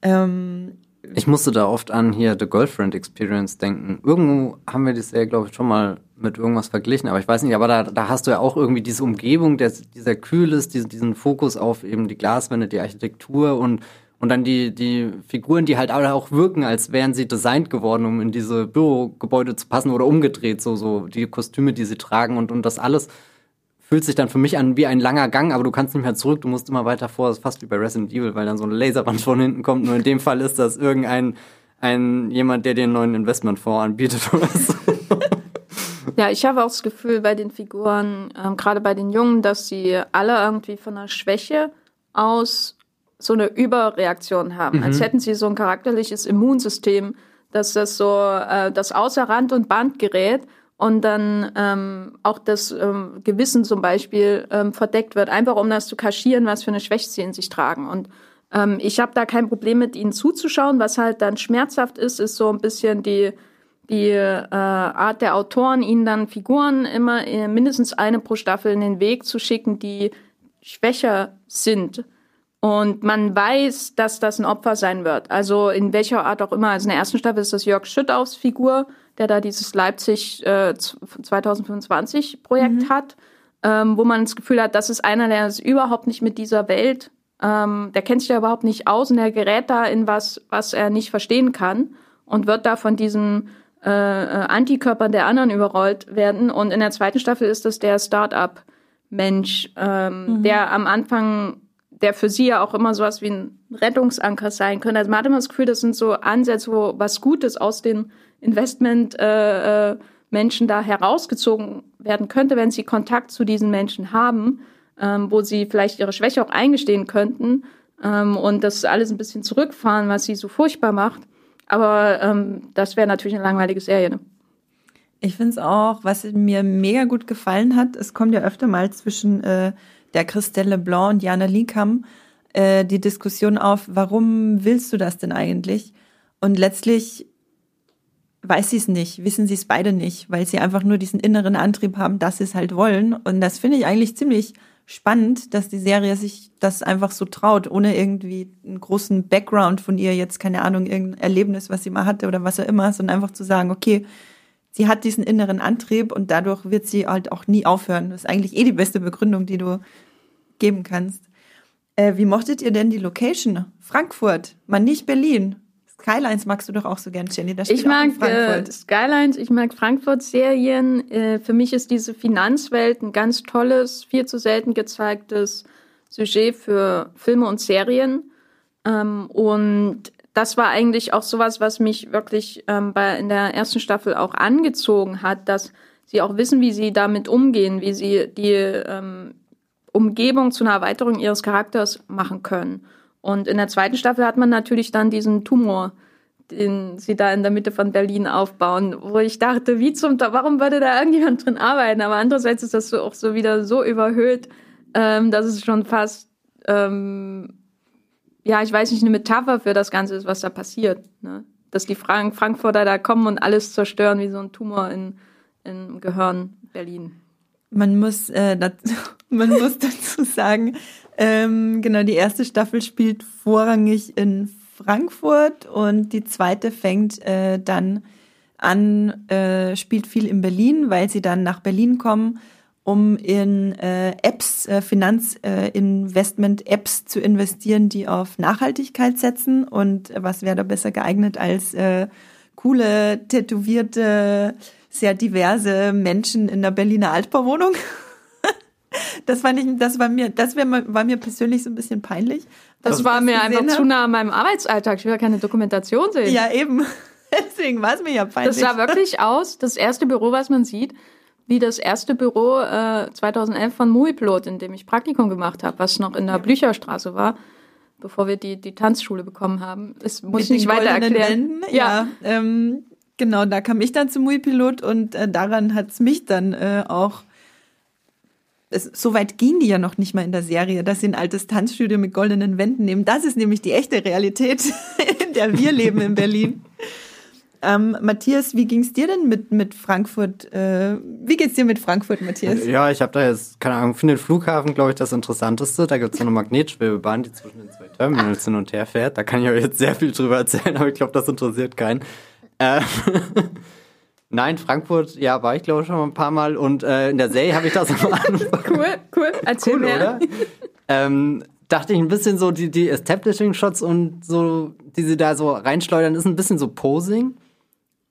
Ähm, Ich musste da oft an hier The Girlfriend Experience denken. Irgendwo haben wir das ja, glaube ich, schon mal mit irgendwas verglichen, aber ich weiß nicht, aber da, da hast du ja auch irgendwie diese Umgebung, der, dieser Kühles, diesen, diesen Fokus auf eben die Glaswände, die Architektur und, und dann die, die Figuren, die halt alle auch wirken, als wären sie designt geworden, um in diese Bürogebäude zu passen oder umgedreht, so, so die Kostüme, die sie tragen und, und das alles fühlt sich dann für mich an wie ein langer Gang, aber du kannst nicht mehr zurück, du musst immer weiter vor, das ist fast wie bei Resident Evil, weil dann so eine Laserband (laughs) von hinten kommt. Nur in dem Fall ist das irgendein ein jemand, der dir einen neuen Investmentfonds anbietet oder so. Ja, ich habe auch das Gefühl bei den Figuren, ähm, gerade bei den Jungen, dass sie alle irgendwie von einer Schwäche aus so eine Überreaktion haben. Als hätten sie so ein charakterliches Immunsystem, dass das so, äh, das außer Rand und Band gerät und dann ähm, auch das ähm, Gewissen zum Beispiel ähm, verdeckt wird, einfach um das zu kaschieren, was für eine Schwäche sie in sich tragen. Und ähm, ich habe da kein Problem mit ihnen zuzuschauen. Was halt dann schmerzhaft ist, ist so ein bisschen die die äh, Art der Autoren, ihnen dann Figuren immer äh, mindestens eine pro Staffel in den Weg zu schicken, die schwächer sind. Und man weiß, dass das ein Opfer sein wird. Also in welcher Art auch immer. Also in der ersten Staffel ist das Jörg Schüttaufs Figur, der da dieses Leipzig äh, 2025 Projekt hat, ähm, wo man das Gefühl hat, das ist einer, der ist überhaupt nicht mit dieser Welt, ähm, der kennt sich da überhaupt nicht aus und der gerät da in was, was er nicht verstehen kann und wird da von diesen äh, äh, Antikörpern der anderen überrollt werden. Und in der zweiten Staffel ist das der Start-up-Mensch, ähm, der am Anfang, der für sie ja auch immer sowas wie ein Rettungsanker sein könnte. Also man hat immer das Gefühl, das sind so Ansätze, wo was Gutes aus den Investment äh, äh, Menschen da herausgezogen werden könnte, wenn sie Kontakt zu diesen Menschen haben, ähm, wo sie vielleicht ihre Schwäche auch eingestehen könnten ähm, und das alles ein bisschen zurückfahren, was sie so furchtbar macht. Aber ähm, das wäre natürlich eine langweilige Serie. Ne? Ich finde es auch, was mir mega gut gefallen hat, es kommt ja öfter mal zwischen äh, der Christelle Leblanc und Jana Linkam äh, die Diskussion auf, warum willst du das denn eigentlich? Und letztlich weiß sie es nicht, wissen sie es beide nicht, weil sie einfach nur diesen inneren Antrieb haben, dass sie es halt wollen. Und das finde ich eigentlich ziemlich spannend, dass die Serie sich das einfach so traut, ohne irgendwie einen großen Background von ihr, jetzt keine Ahnung, irgendein Erlebnis, was sie mal hatte oder was auch immer, sondern einfach zu sagen, okay, sie hat diesen inneren Antrieb und dadurch wird sie halt auch nie aufhören. Das ist eigentlich eh die beste Begründung, die du geben kannst. Äh, wie mochtet ihr denn die Location? Frankfurt, man nicht Berlin. Skylines magst du doch auch so gern, Jenny. Das ich mag äh, Skylines, ich mag Frankfurt-Serien. Äh, für mich ist diese Finanzwelt ein ganz tolles, viel zu selten gezeigtes Sujet für Filme und Serien. Ähm, und das war eigentlich auch sowas, was mich wirklich ähm, bei, in der ersten Staffel auch angezogen hat, dass sie auch wissen, wie sie damit umgehen, wie sie die ähm, Umgebung zu einer Erweiterung ihres Charakters machen können. Und in der zweiten Staffel hat man natürlich dann diesen Tumor, den sie da in der Mitte von Berlin aufbauen, wo ich dachte, wie zum, warum würde da irgendjemand drin arbeiten? Aber andererseits ist das so auch so wieder so überhöht, ähm, dass es schon fast, ähm, ja, ich weiß nicht, eine Metapher für das Ganze ist, was da passiert. Ne? Dass die Frank Frankfurter da kommen und alles zerstören, wie so ein Tumor in, im Gehirn Berlin. Man muss, äh, dazu, (laughs) man muss dazu sagen, ähm, genau, die erste Staffel spielt vorrangig in Frankfurt und die zweite fängt äh, dann an, äh, spielt viel in Berlin, weil sie dann nach Berlin kommen, um in äh, Apps, äh, Finanzinvestment-Apps zu investieren, die auf Nachhaltigkeit setzen. Und was wäre da besser geeignet als äh, coole, tätowierte, sehr diverse Menschen in der Berliner Altbauwohnung? (laughs) Das fand ich, das war mir, das wär, war mir persönlich so ein bisschen peinlich. Das war mir einfach hab. zu nah an meinem Arbeitsalltag. Ich will ja keine Dokumentation sehen. Ja, eben. (laughs) Deswegen war es mir ja peinlich. Das sah wirklich aus, das erste Büro, was man sieht, wie das erste Büro äh, 2011 von Muipilot, in dem ich Praktikum gemacht habe, was noch in der Blücherstraße war, bevor wir die, die Tanzschule bekommen haben. Das muss ich nicht weiter erklären. ja, ja ähm, genau, da kam ich dann zum Muipilot und äh, daran hat es mich dann äh, auch es, so weit gehen die ja noch nicht mal in der Serie, dass sie ein altes Tanzstudio mit goldenen Wänden nehmen. Das ist nämlich die echte Realität, (laughs) in der wir leben in Berlin. (laughs) Ähm, Matthias, wie ging es dir denn mit, mit Frankfurt? Äh, wie geht's dir mit Frankfurt, Matthias? Ja, ich habe da jetzt, keine Ahnung, für den Flughafen, glaube ich, das Interessanteste. Da gibt es so eine Magnetschwebebahn, die zwischen den zwei Terminals hin und her fährt. Da kann ich euch jetzt sehr viel drüber erzählen, aber ich glaube, das interessiert keinen. Äh, (laughs) Nein, Frankfurt, ja, war ich glaube schon mal ein paar Mal und äh, in der Serie habe ich das am Anfang. (laughs) Cool, cool, erzähl cool, mehr. Ähm, dachte ich ein bisschen so, die, die Establishing-Shots und so, die sie da so reinschleudern, ist ein bisschen so Posing.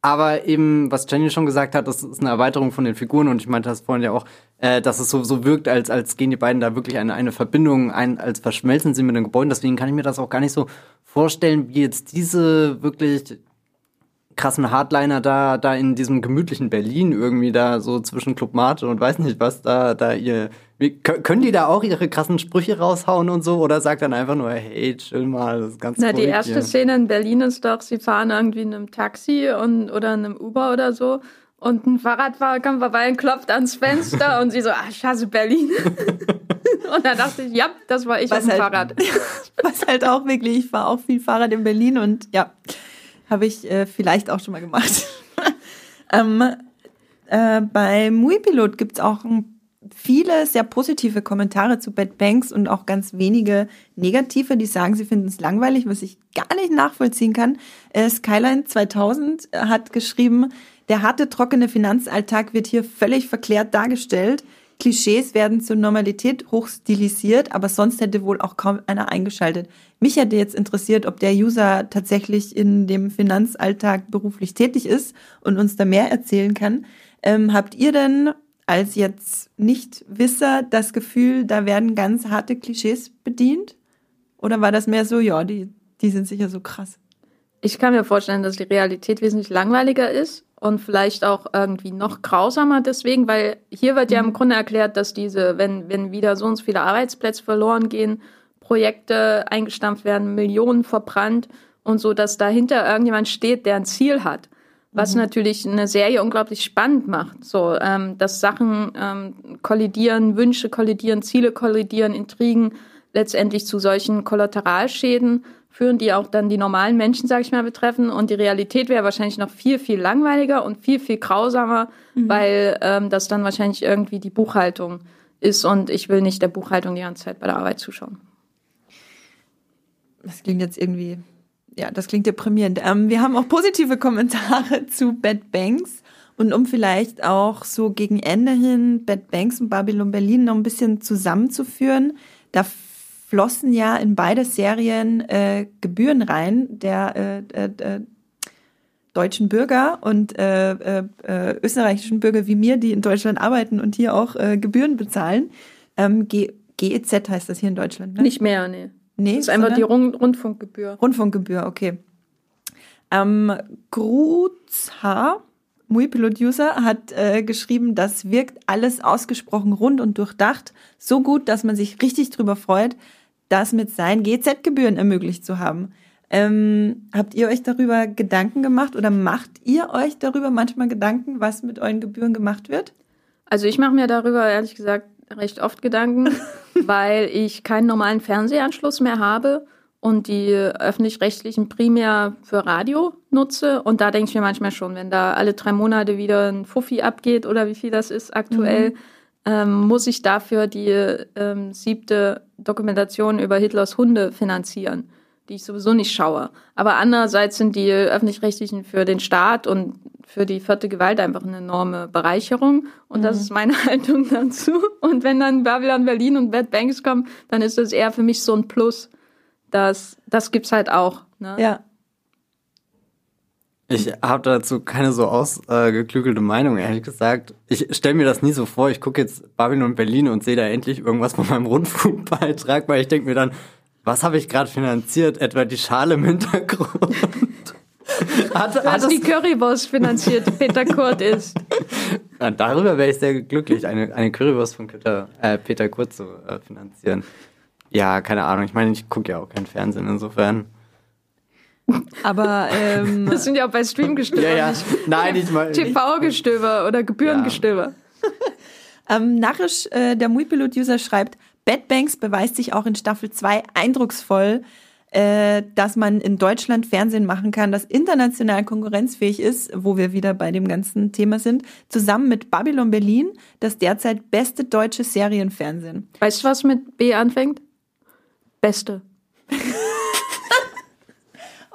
Aber eben, was Jenny schon gesagt hat, das ist eine Erweiterung von den Figuren und ich meinte das vorhin ja auch, äh, dass es so, so wirkt, als, als gehen die beiden da wirklich eine, eine Verbindung ein, als verschmelzen sie mit den Gebäuden. Deswegen kann ich mir das auch gar nicht so vorstellen, wie jetzt diese wirklich krassen Hardliner da, da in diesem gemütlichen Berlin irgendwie da so zwischen Club Mate und weiß nicht was da, da ihr, wie, können die da auch ihre krassen Sprüche raushauen und so oder sagt dann einfach nur, hey, chill mal, das ist ganz Na, die erste hier. Szene in Berlin ist doch, sie fahren irgendwie in einem Taxi und, oder in einem Uber oder so und ein Fahrradfahrer kommt vorbei und klopft ans Fenster und sie so, ah, scheiße, Berlin. (laughs) und dann dachte ich, ja, das war ich was auf dem halt, Fahrrad. (laughs) was halt auch wirklich, ich fahre auch viel Fahrrad in Berlin und ja, habe ich äh, vielleicht auch schon mal gemacht. (laughs) ähm, äh, bei Muipilot gibt es auch viele sehr positive Kommentare zu Bad Banks und auch ganz wenige negative, die sagen, sie finden es langweilig, was ich gar nicht nachvollziehen kann. Äh, Skyline 2000 hat geschrieben, der harte, trockene Finanzalltag wird hier völlig verklärt dargestellt. Klischees werden zur Normalität hochstilisiert, aber sonst hätte wohl auch kaum einer eingeschaltet. Mich hätte jetzt interessiert, ob der User tatsächlich in dem Finanzalltag beruflich tätig ist und uns da mehr erzählen kann. Ähm, habt ihr denn als jetzt Nicht-Wisser das Gefühl, da werden ganz harte Klischees bedient? Oder war das mehr so, ja, die, die sind sicher so krass? Ich kann mir vorstellen, dass die Realität wesentlich langweiliger ist und vielleicht auch irgendwie noch grausamer deswegen, weil hier wird ja im mhm. Grunde erklärt, dass diese, wenn, wenn wieder so und so viele Arbeitsplätze verloren gehen, Projekte eingestampft werden, Millionen verbrannt und so, dass dahinter irgendjemand steht, der ein Ziel hat. Was mhm. natürlich eine Serie unglaublich spannend macht. So, ähm, dass Sachen ähm, kollidieren, Wünsche kollidieren, Ziele kollidieren, Intrigen letztendlich zu solchen Kollateralschäden führen, die auch dann die normalen Menschen, sag ich mal, betreffen. Und die Realität wäre wahrscheinlich noch viel, viel langweiliger und viel, viel grausamer, mhm. weil ähm, das dann wahrscheinlich irgendwie die Buchhaltung ist und ich will nicht der Buchhaltung die ganze Zeit bei der Arbeit zuschauen. Das klingt jetzt irgendwie, ja, das klingt deprimierend. Ähm, wir haben auch positive (laughs) Kommentare zu Bad Banks. Und um vielleicht auch so gegen Ende hin Bad Banks und Babylon Berlin noch ein bisschen zusammenzuführen, da flossen ja in beide Serien äh, Gebühren rein der äh, äh, äh deutschen Bürger und äh, äh, österreichischen Bürger wie mir, die in Deutschland arbeiten und hier auch Gebühren bezahlen. Ähm, G GEZ heißt das hier in Deutschland, ne? Nicht mehr, nee. Nee, das ist einfach die Rund Rundfunkgebühr. Rundfunkgebühr, okay. Ähm, Gruz H., Muipilot-User, hat äh, geschrieben, das wirkt alles ausgesprochen rund und durchdacht, so gut, dass man sich richtig drüber freut, das mit seinen GZ-Gebühren ermöglicht zu haben. Ähm, habt ihr euch darüber Gedanken gemacht oder macht ihr euch darüber manchmal Gedanken, was mit euren Gebühren gemacht wird? Also ich mache mir darüber ehrlich gesagt recht oft Gedanken, (laughs) weil ich keinen normalen Fernsehanschluss mehr habe und die öffentlich-rechtlichen primär für Radio nutze. Und da denke ich mir manchmal schon, wenn da alle drei Monate wieder ein Fuffi abgeht oder wie viel das ist aktuell, mhm. ähm, muss ich dafür die ähm, siebte Dokumentation über Hitlers Hunde finanzieren die ich sowieso nicht schaue. Aber andererseits sind die öffentlich-rechtlichen für den Staat und für die vierte Gewalt einfach eine enorme Bereicherung. Und mhm. das ist meine (laughs) Haltung dazu. Und wenn dann Babylon Berlin und Bad Banks kommen, dann ist das eher für mich so ein Plus. Das, das gibt's halt auch. Ne? Ja. Ich habe dazu keine so ausgeklügelte Meinung, ehrlich gesagt. Ich stelle mir das nie so vor. Ich gucke jetzt Babylon Berlin und sehe da endlich irgendwas von meinem Rundfunkbeitrag, weil ich denke mir dann, was habe ich gerade finanziert? Etwa die Schale im Hintergrund? (laughs) hat, du hast hat die Currywurst finanziert, die Peter Kurt ist. (laughs) Ja, darüber wäre ich sehr glücklich, eine, eine Currywurst von Peter, äh, Peter Kurt zu äh, finanzieren. Ja, keine Ahnung. Ich meine, ich gucke ja auch kein Fernsehen insofern. Aber ähm, (laughs) das sind ja auch bei Streamgestöber. ja, ja. Nein, ich meine. TV-Gestöber oder Gebührengestöber. Ja. (laughs) ähm, Narrisch, äh, der Muipilot-User schreibt, Bad Banks beweist sich auch in Staffel 2 eindrucksvoll, äh, dass man in Deutschland Fernsehen machen kann, das international konkurrenzfähig ist, wo wir wieder bei dem ganzen Thema sind, zusammen mit Babylon Berlin, das derzeit beste deutsche Serienfernsehen. Weißt du, was mit B anfängt? Beste.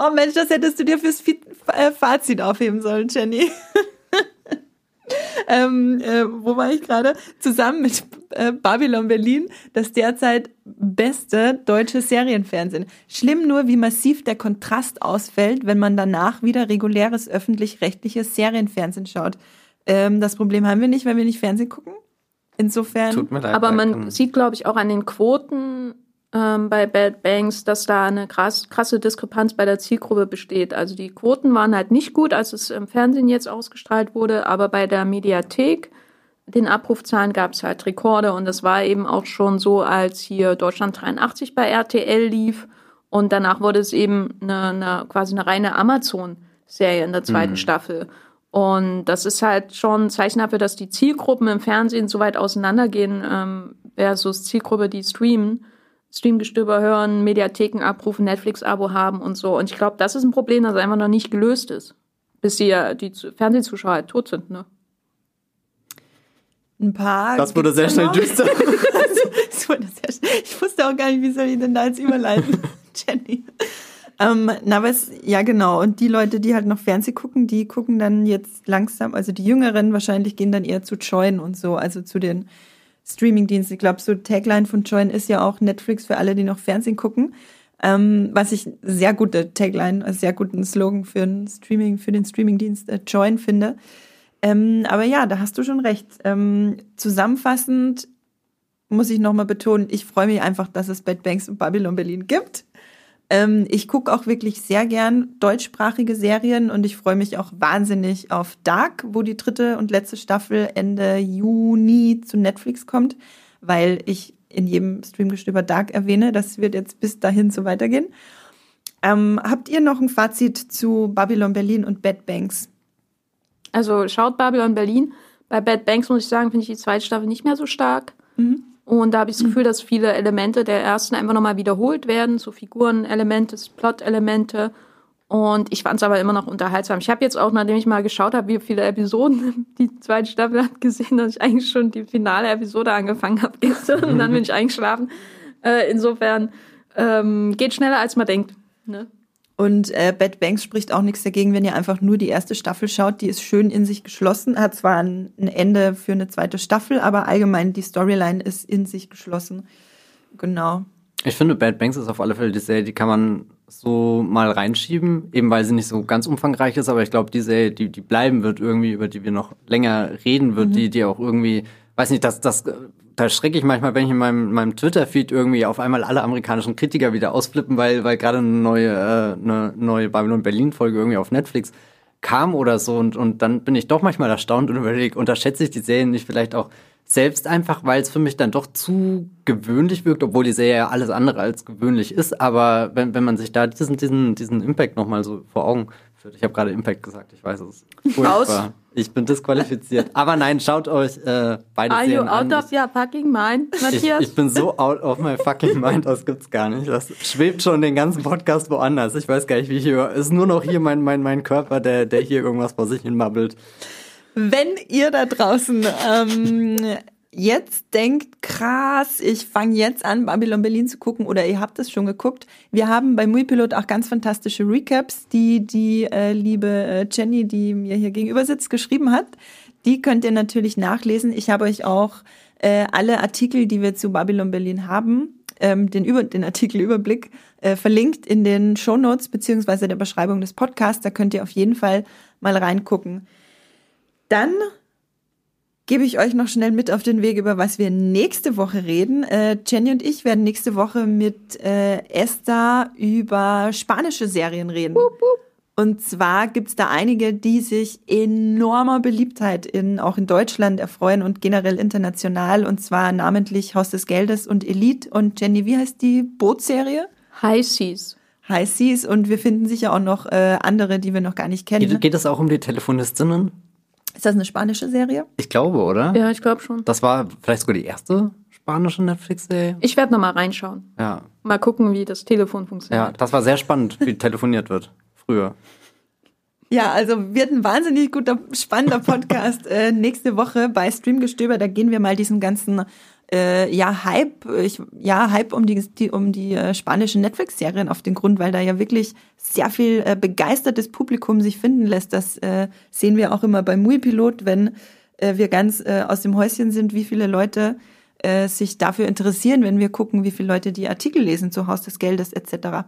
Oh Mensch, das hättest du dir fürs äh, Fazit aufheben sollen, Jenny. (laughs) ähm, äh, wo war ich gerade? Zusammen mit äh, Babylon Berlin, das derzeit beste deutsche Serienfernsehen. Schlimm nur, wie massiv der Kontrast ausfällt, wenn man danach wieder reguläres öffentlich-rechtliches Serienfernsehen schaut. Ähm, das Problem haben wir nicht, wenn wir nicht Fernsehen gucken. Insofern. Tut mir leid, aber man sieht, glaube ich, auch an den Quoten ähm, bei Bad Banks, dass da eine krass, krasse Diskrepanz bei der Zielgruppe besteht. Also die Quoten waren halt nicht gut, als es im Fernsehen jetzt ausgestrahlt wurde, aber bei der Mediathek, den Abrufzahlen gab es halt Rekorde und das war eben auch schon so, als hier Deutschland 83 bei RTL lief und danach wurde es eben eine, eine quasi eine reine Amazon-Serie in der zweiten mhm. Staffel. Und das ist halt schon ein Zeichen dafür, dass die Zielgruppen im Fernsehen so weit auseinandergehen ähm, versus Zielgruppe, die streamen. Streamgestöber hören, Mediatheken abrufen, Netflix-Abo haben und so. Und ich glaube, das ist ein Problem, das einfach noch nicht gelöst ist. Bis die, die Fernsehzuschauer halt tot sind, ne? Ein paar. Das wurde sehr schnell düster. (laughs) das wurde sehr schnell. Ich wusste auch gar nicht, wie soll ich denn da jetzt überleiten, (laughs) Jenny. Ähm, na, aber es, ja genau. Und die Leute, die halt noch Fernseh gucken, die gucken dann jetzt langsam, also die Jüngeren wahrscheinlich gehen dann eher zu Join und so, also zu den Streamingdienst. Ich glaube, so Tagline von Join ist ja auch Netflix für alle, die noch Fernsehen gucken. Ähm, was ich sehr gute Tagline, also sehr guten Slogan für ein Streaming, für den Streamingdienst äh, Join finde. Ähm, aber ja, da hast du schon recht. Ähm, zusammenfassend muss ich nochmal betonen, ich freue mich einfach, dass es Bad Banks und Babylon Berlin gibt. Ähm, ich gucke auch wirklich sehr gern deutschsprachige Serien und ich freue mich auch wahnsinnig auf Dark, wo die dritte und letzte Staffel Ende Juni zu Netflix kommt, weil ich in jedem Streamgestöber Dark erwähne. Das wird jetzt bis dahin so weitergehen. Ähm, habt ihr noch ein Fazit zu Babylon Berlin und Bad Banks? Also schaut Babylon Berlin. Bei Bad Banks muss ich sagen, finde ich die zweite Staffel nicht mehr so stark. Mhm. Und da habe ich das Gefühl, dass viele Elemente der ersten einfach nochmal wiederholt werden, so Figurenelemente, Plot-Elemente. Und ich fand es aber immer noch unterhaltsam. Ich habe jetzt auch, nachdem ich mal geschaut habe, wie viele Episoden (laughs) die zweite Staffel hat, gesehen, dass ich eigentlich schon die finale Episode angefangen habe gestern und dann bin ich (laughs) eingeschlafen. Äh, insofern ähm, geht schneller, als man denkt. Ne? Und äh, Bad Banks spricht auch nichts dagegen, wenn ihr einfach nur die erste Staffel schaut. Die ist schön in sich geschlossen, hat zwar ein, ein Ende für eine zweite Staffel, aber allgemein die Storyline ist in sich geschlossen. Genau. Ich finde, Bad Banks ist auf alle Fälle die Serie, die kann man so mal reinschieben, eben weil sie nicht so ganz umfangreich ist, aber ich glaube, die Serie, die, die bleiben wird irgendwie, über die wir noch länger reden wird, mhm. die, die auch irgendwie, weiß nicht, das, das, da schrecke ich manchmal, wenn ich in meinem, meinem Twitter-Feed irgendwie auf einmal alle amerikanischen Kritiker wieder ausflippen, weil, weil gerade eine neue, äh, eine neue Babylon Berlin-Folge irgendwie auf Netflix kam oder so und, und dann bin ich doch manchmal erstaunt und überlege, unterschätze ich die Serien nicht vielleicht auch selbst einfach, weil es für mich dann doch zu gewöhnlich wirkt, obwohl die Serie ja alles andere als gewöhnlich ist. Aber wenn, wenn man sich da diesen, diesen, diesen Impact nochmal so vor Augen ich habe gerade Impact gesagt, ich weiß es. Furchtbar. Ich bin disqualifiziert. (laughs) Aber nein, schaut euch äh, beide Are Serien an. Are you out of your fucking mind, Matthias? Ich, ich, bin so out of my fucking mind, das gibt's gar nicht. Das schwebt schon den ganzen Podcast woanders. Ich weiß gar nicht, wie ich hier... Es ist nur noch hier mein, mein, mein Körper, der, der hier irgendwas vor sich hin mabbelt. Wenn ihr da draußen ähm, jetzt denkt, krass, ich fange jetzt an, Babylon Berlin zu gucken oder ihr habt es schon geguckt, wir haben bei Muipilot auch ganz fantastische Recaps, die die äh, liebe äh, Jenny, die mir hier gegenüber sitzt, geschrieben hat. Die könnt ihr natürlich nachlesen. Ich habe euch auch äh, alle Artikel, die wir zu Babylon Berlin haben, ähm, den, über, den Artikelüberblick äh, verlinkt in den Shownotes beziehungsweise der Beschreibung des Podcasts. Da könnt ihr auf jeden Fall mal reingucken. Dann gebe ich euch noch schnell mit auf den Weg, über was wir nächste Woche reden. Äh, Jenny und ich werden nächste Woche mit äh, Esther über spanische Serien reden. Boop, boop. Und zwar gibt's da einige, die sich enormer Beliebtheit in, auch in Deutschland erfreuen und generell international. Und zwar namentlich Haus des Geldes und Elite. Und Jenny, wie heißt die Bootserie? High Seas. High Seas. Und wir finden sicher auch noch äh, andere, die wir noch gar nicht kennen. Geht, geht es auch um die Telefonistinnen? Ist das eine spanische Serie? Ich glaube, oder? Ja, ich glaube schon. Das war vielleicht sogar die erste spanische Netflix-Serie. Ich werde nochmal reinschauen. Ja. Mal gucken, wie das Telefon funktioniert. Ja, das war sehr spannend, wie telefoniert wird. Früher. Ja, also wird ein wahnsinnig guter, spannender Podcast äh, nächste Woche bei Streamgestöber. Da gehen wir mal diesen ganzen äh, ja Hype, ich, ja Hype um die, die um die äh, spanischen Netflix-Serien auf den Grund, weil da ja wirklich sehr viel äh, begeistertes Publikum sich finden lässt. Das äh, sehen wir auch immer beim Mui-Pilot, wenn äh, wir ganz äh, aus dem Häuschen sind, wie viele Leute äh, sich dafür interessieren, wenn wir gucken, wie viele Leute die Artikel lesen zu Haus des Geldes etc.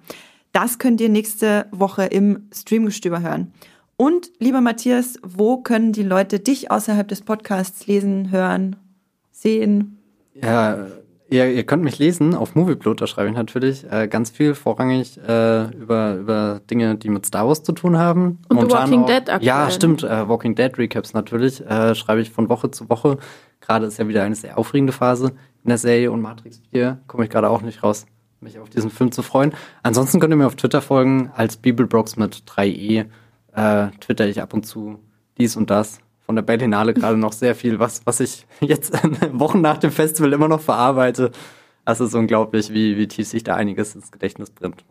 Das könnt ihr nächste Woche im Streamgestöber hören. Und lieber Matthias, wo können die Leute dich außerhalb des Podcasts lesen, hören, sehen? Ja, ihr, ihr könnt mich lesen auf Movieplot, da schreibe ich natürlich äh, ganz viel, vorrangig äh, über, über Dinge, die mit Star Wars zu tun haben. Und Momentan The Walking auch, Dead aktuell. Ja, stimmt, äh, Walking Dead Recaps natürlich, äh, schreibe ich von Woche zu Woche. Gerade ist ja wieder eine sehr aufregende Phase in der Serie und Matrix 4 komme ich gerade auch nicht raus, mich auf diesen Film zu freuen. Ansonsten könnt ihr mir auf Twitter folgen als Bibelbrox mit 3e. Äh, twitter ich ab und zu dies und das von der Berlinale gerade noch sehr viel, was, was ich jetzt (laughs) Wochen nach dem Festival immer noch verarbeite. Es ist unglaublich, wie, wie tief sich da einiges ins Gedächtnis brennt.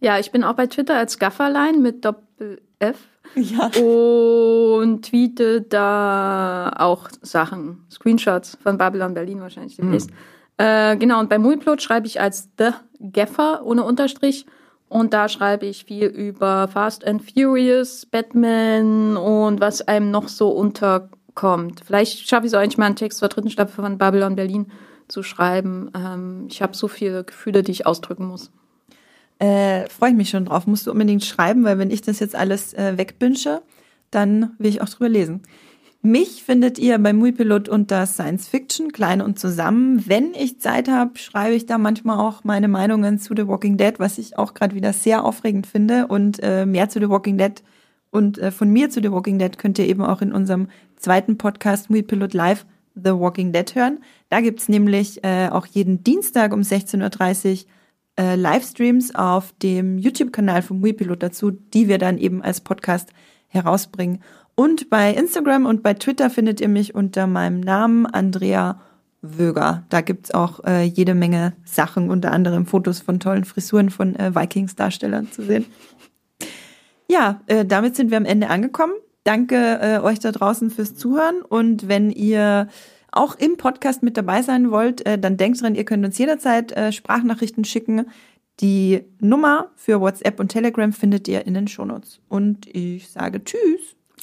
Ja, ich bin auch bei Twitter als Gafferlein mit Doppel F. Ja. Und tweete da auch Sachen, Screenshots von Babylon Berlin wahrscheinlich demnächst. Hm. Äh, genau, und bei Mulplot schreibe ich als The Gaffer ohne Unterstrich. Und da schreibe ich viel über Fast and Furious, Batman und was einem noch so unterkommt. Vielleicht schaffe ich auch eigentlich mal einen Text zur dritten Staffel von Babylon Berlin zu schreiben. Ähm, ich habe so viele Gefühle, die ich ausdrücken muss. Äh, Freue ich mich schon drauf. Musst du unbedingt schreiben, weil wenn ich das jetzt alles äh, wegbinsche, dann will ich auch drüber lesen. Mich findet ihr bei Muipilot unter Science Fiction, klein und zusammen. Wenn ich Zeit habe, schreibe ich da manchmal auch meine Meinungen zu The Walking Dead, was ich auch gerade wieder sehr aufregend finde. Und äh, mehr zu The Walking Dead und äh, von mir zu The Walking Dead könnt ihr eben auch in unserem zweiten Podcast Muipilot Live The Walking Dead hören. Da gibt's nämlich äh, auch jeden Dienstag um 16.30 Uhr äh, Livestreams auf dem YouTube-Kanal von Muipilot dazu, die wir dann eben als Podcast herausbringen. Und bei Instagram und bei Twitter findet ihr mich unter meinem Namen Andrea Wöger. Da gibt's auch äh, jede Menge Sachen, unter anderem Fotos von tollen Frisuren von äh, Vikings-Darstellern zu sehen. Ja, äh, damit sind wir am Ende angekommen. Danke äh, euch da draußen fürs Zuhören und wenn ihr auch im Podcast mit dabei sein wollt, äh, dann denkt dran, ihr könnt uns jederzeit äh, Sprachnachrichten schicken. Die Nummer für WhatsApp und Telegram findet ihr in den Shownotes. Und ich sage Tschüss.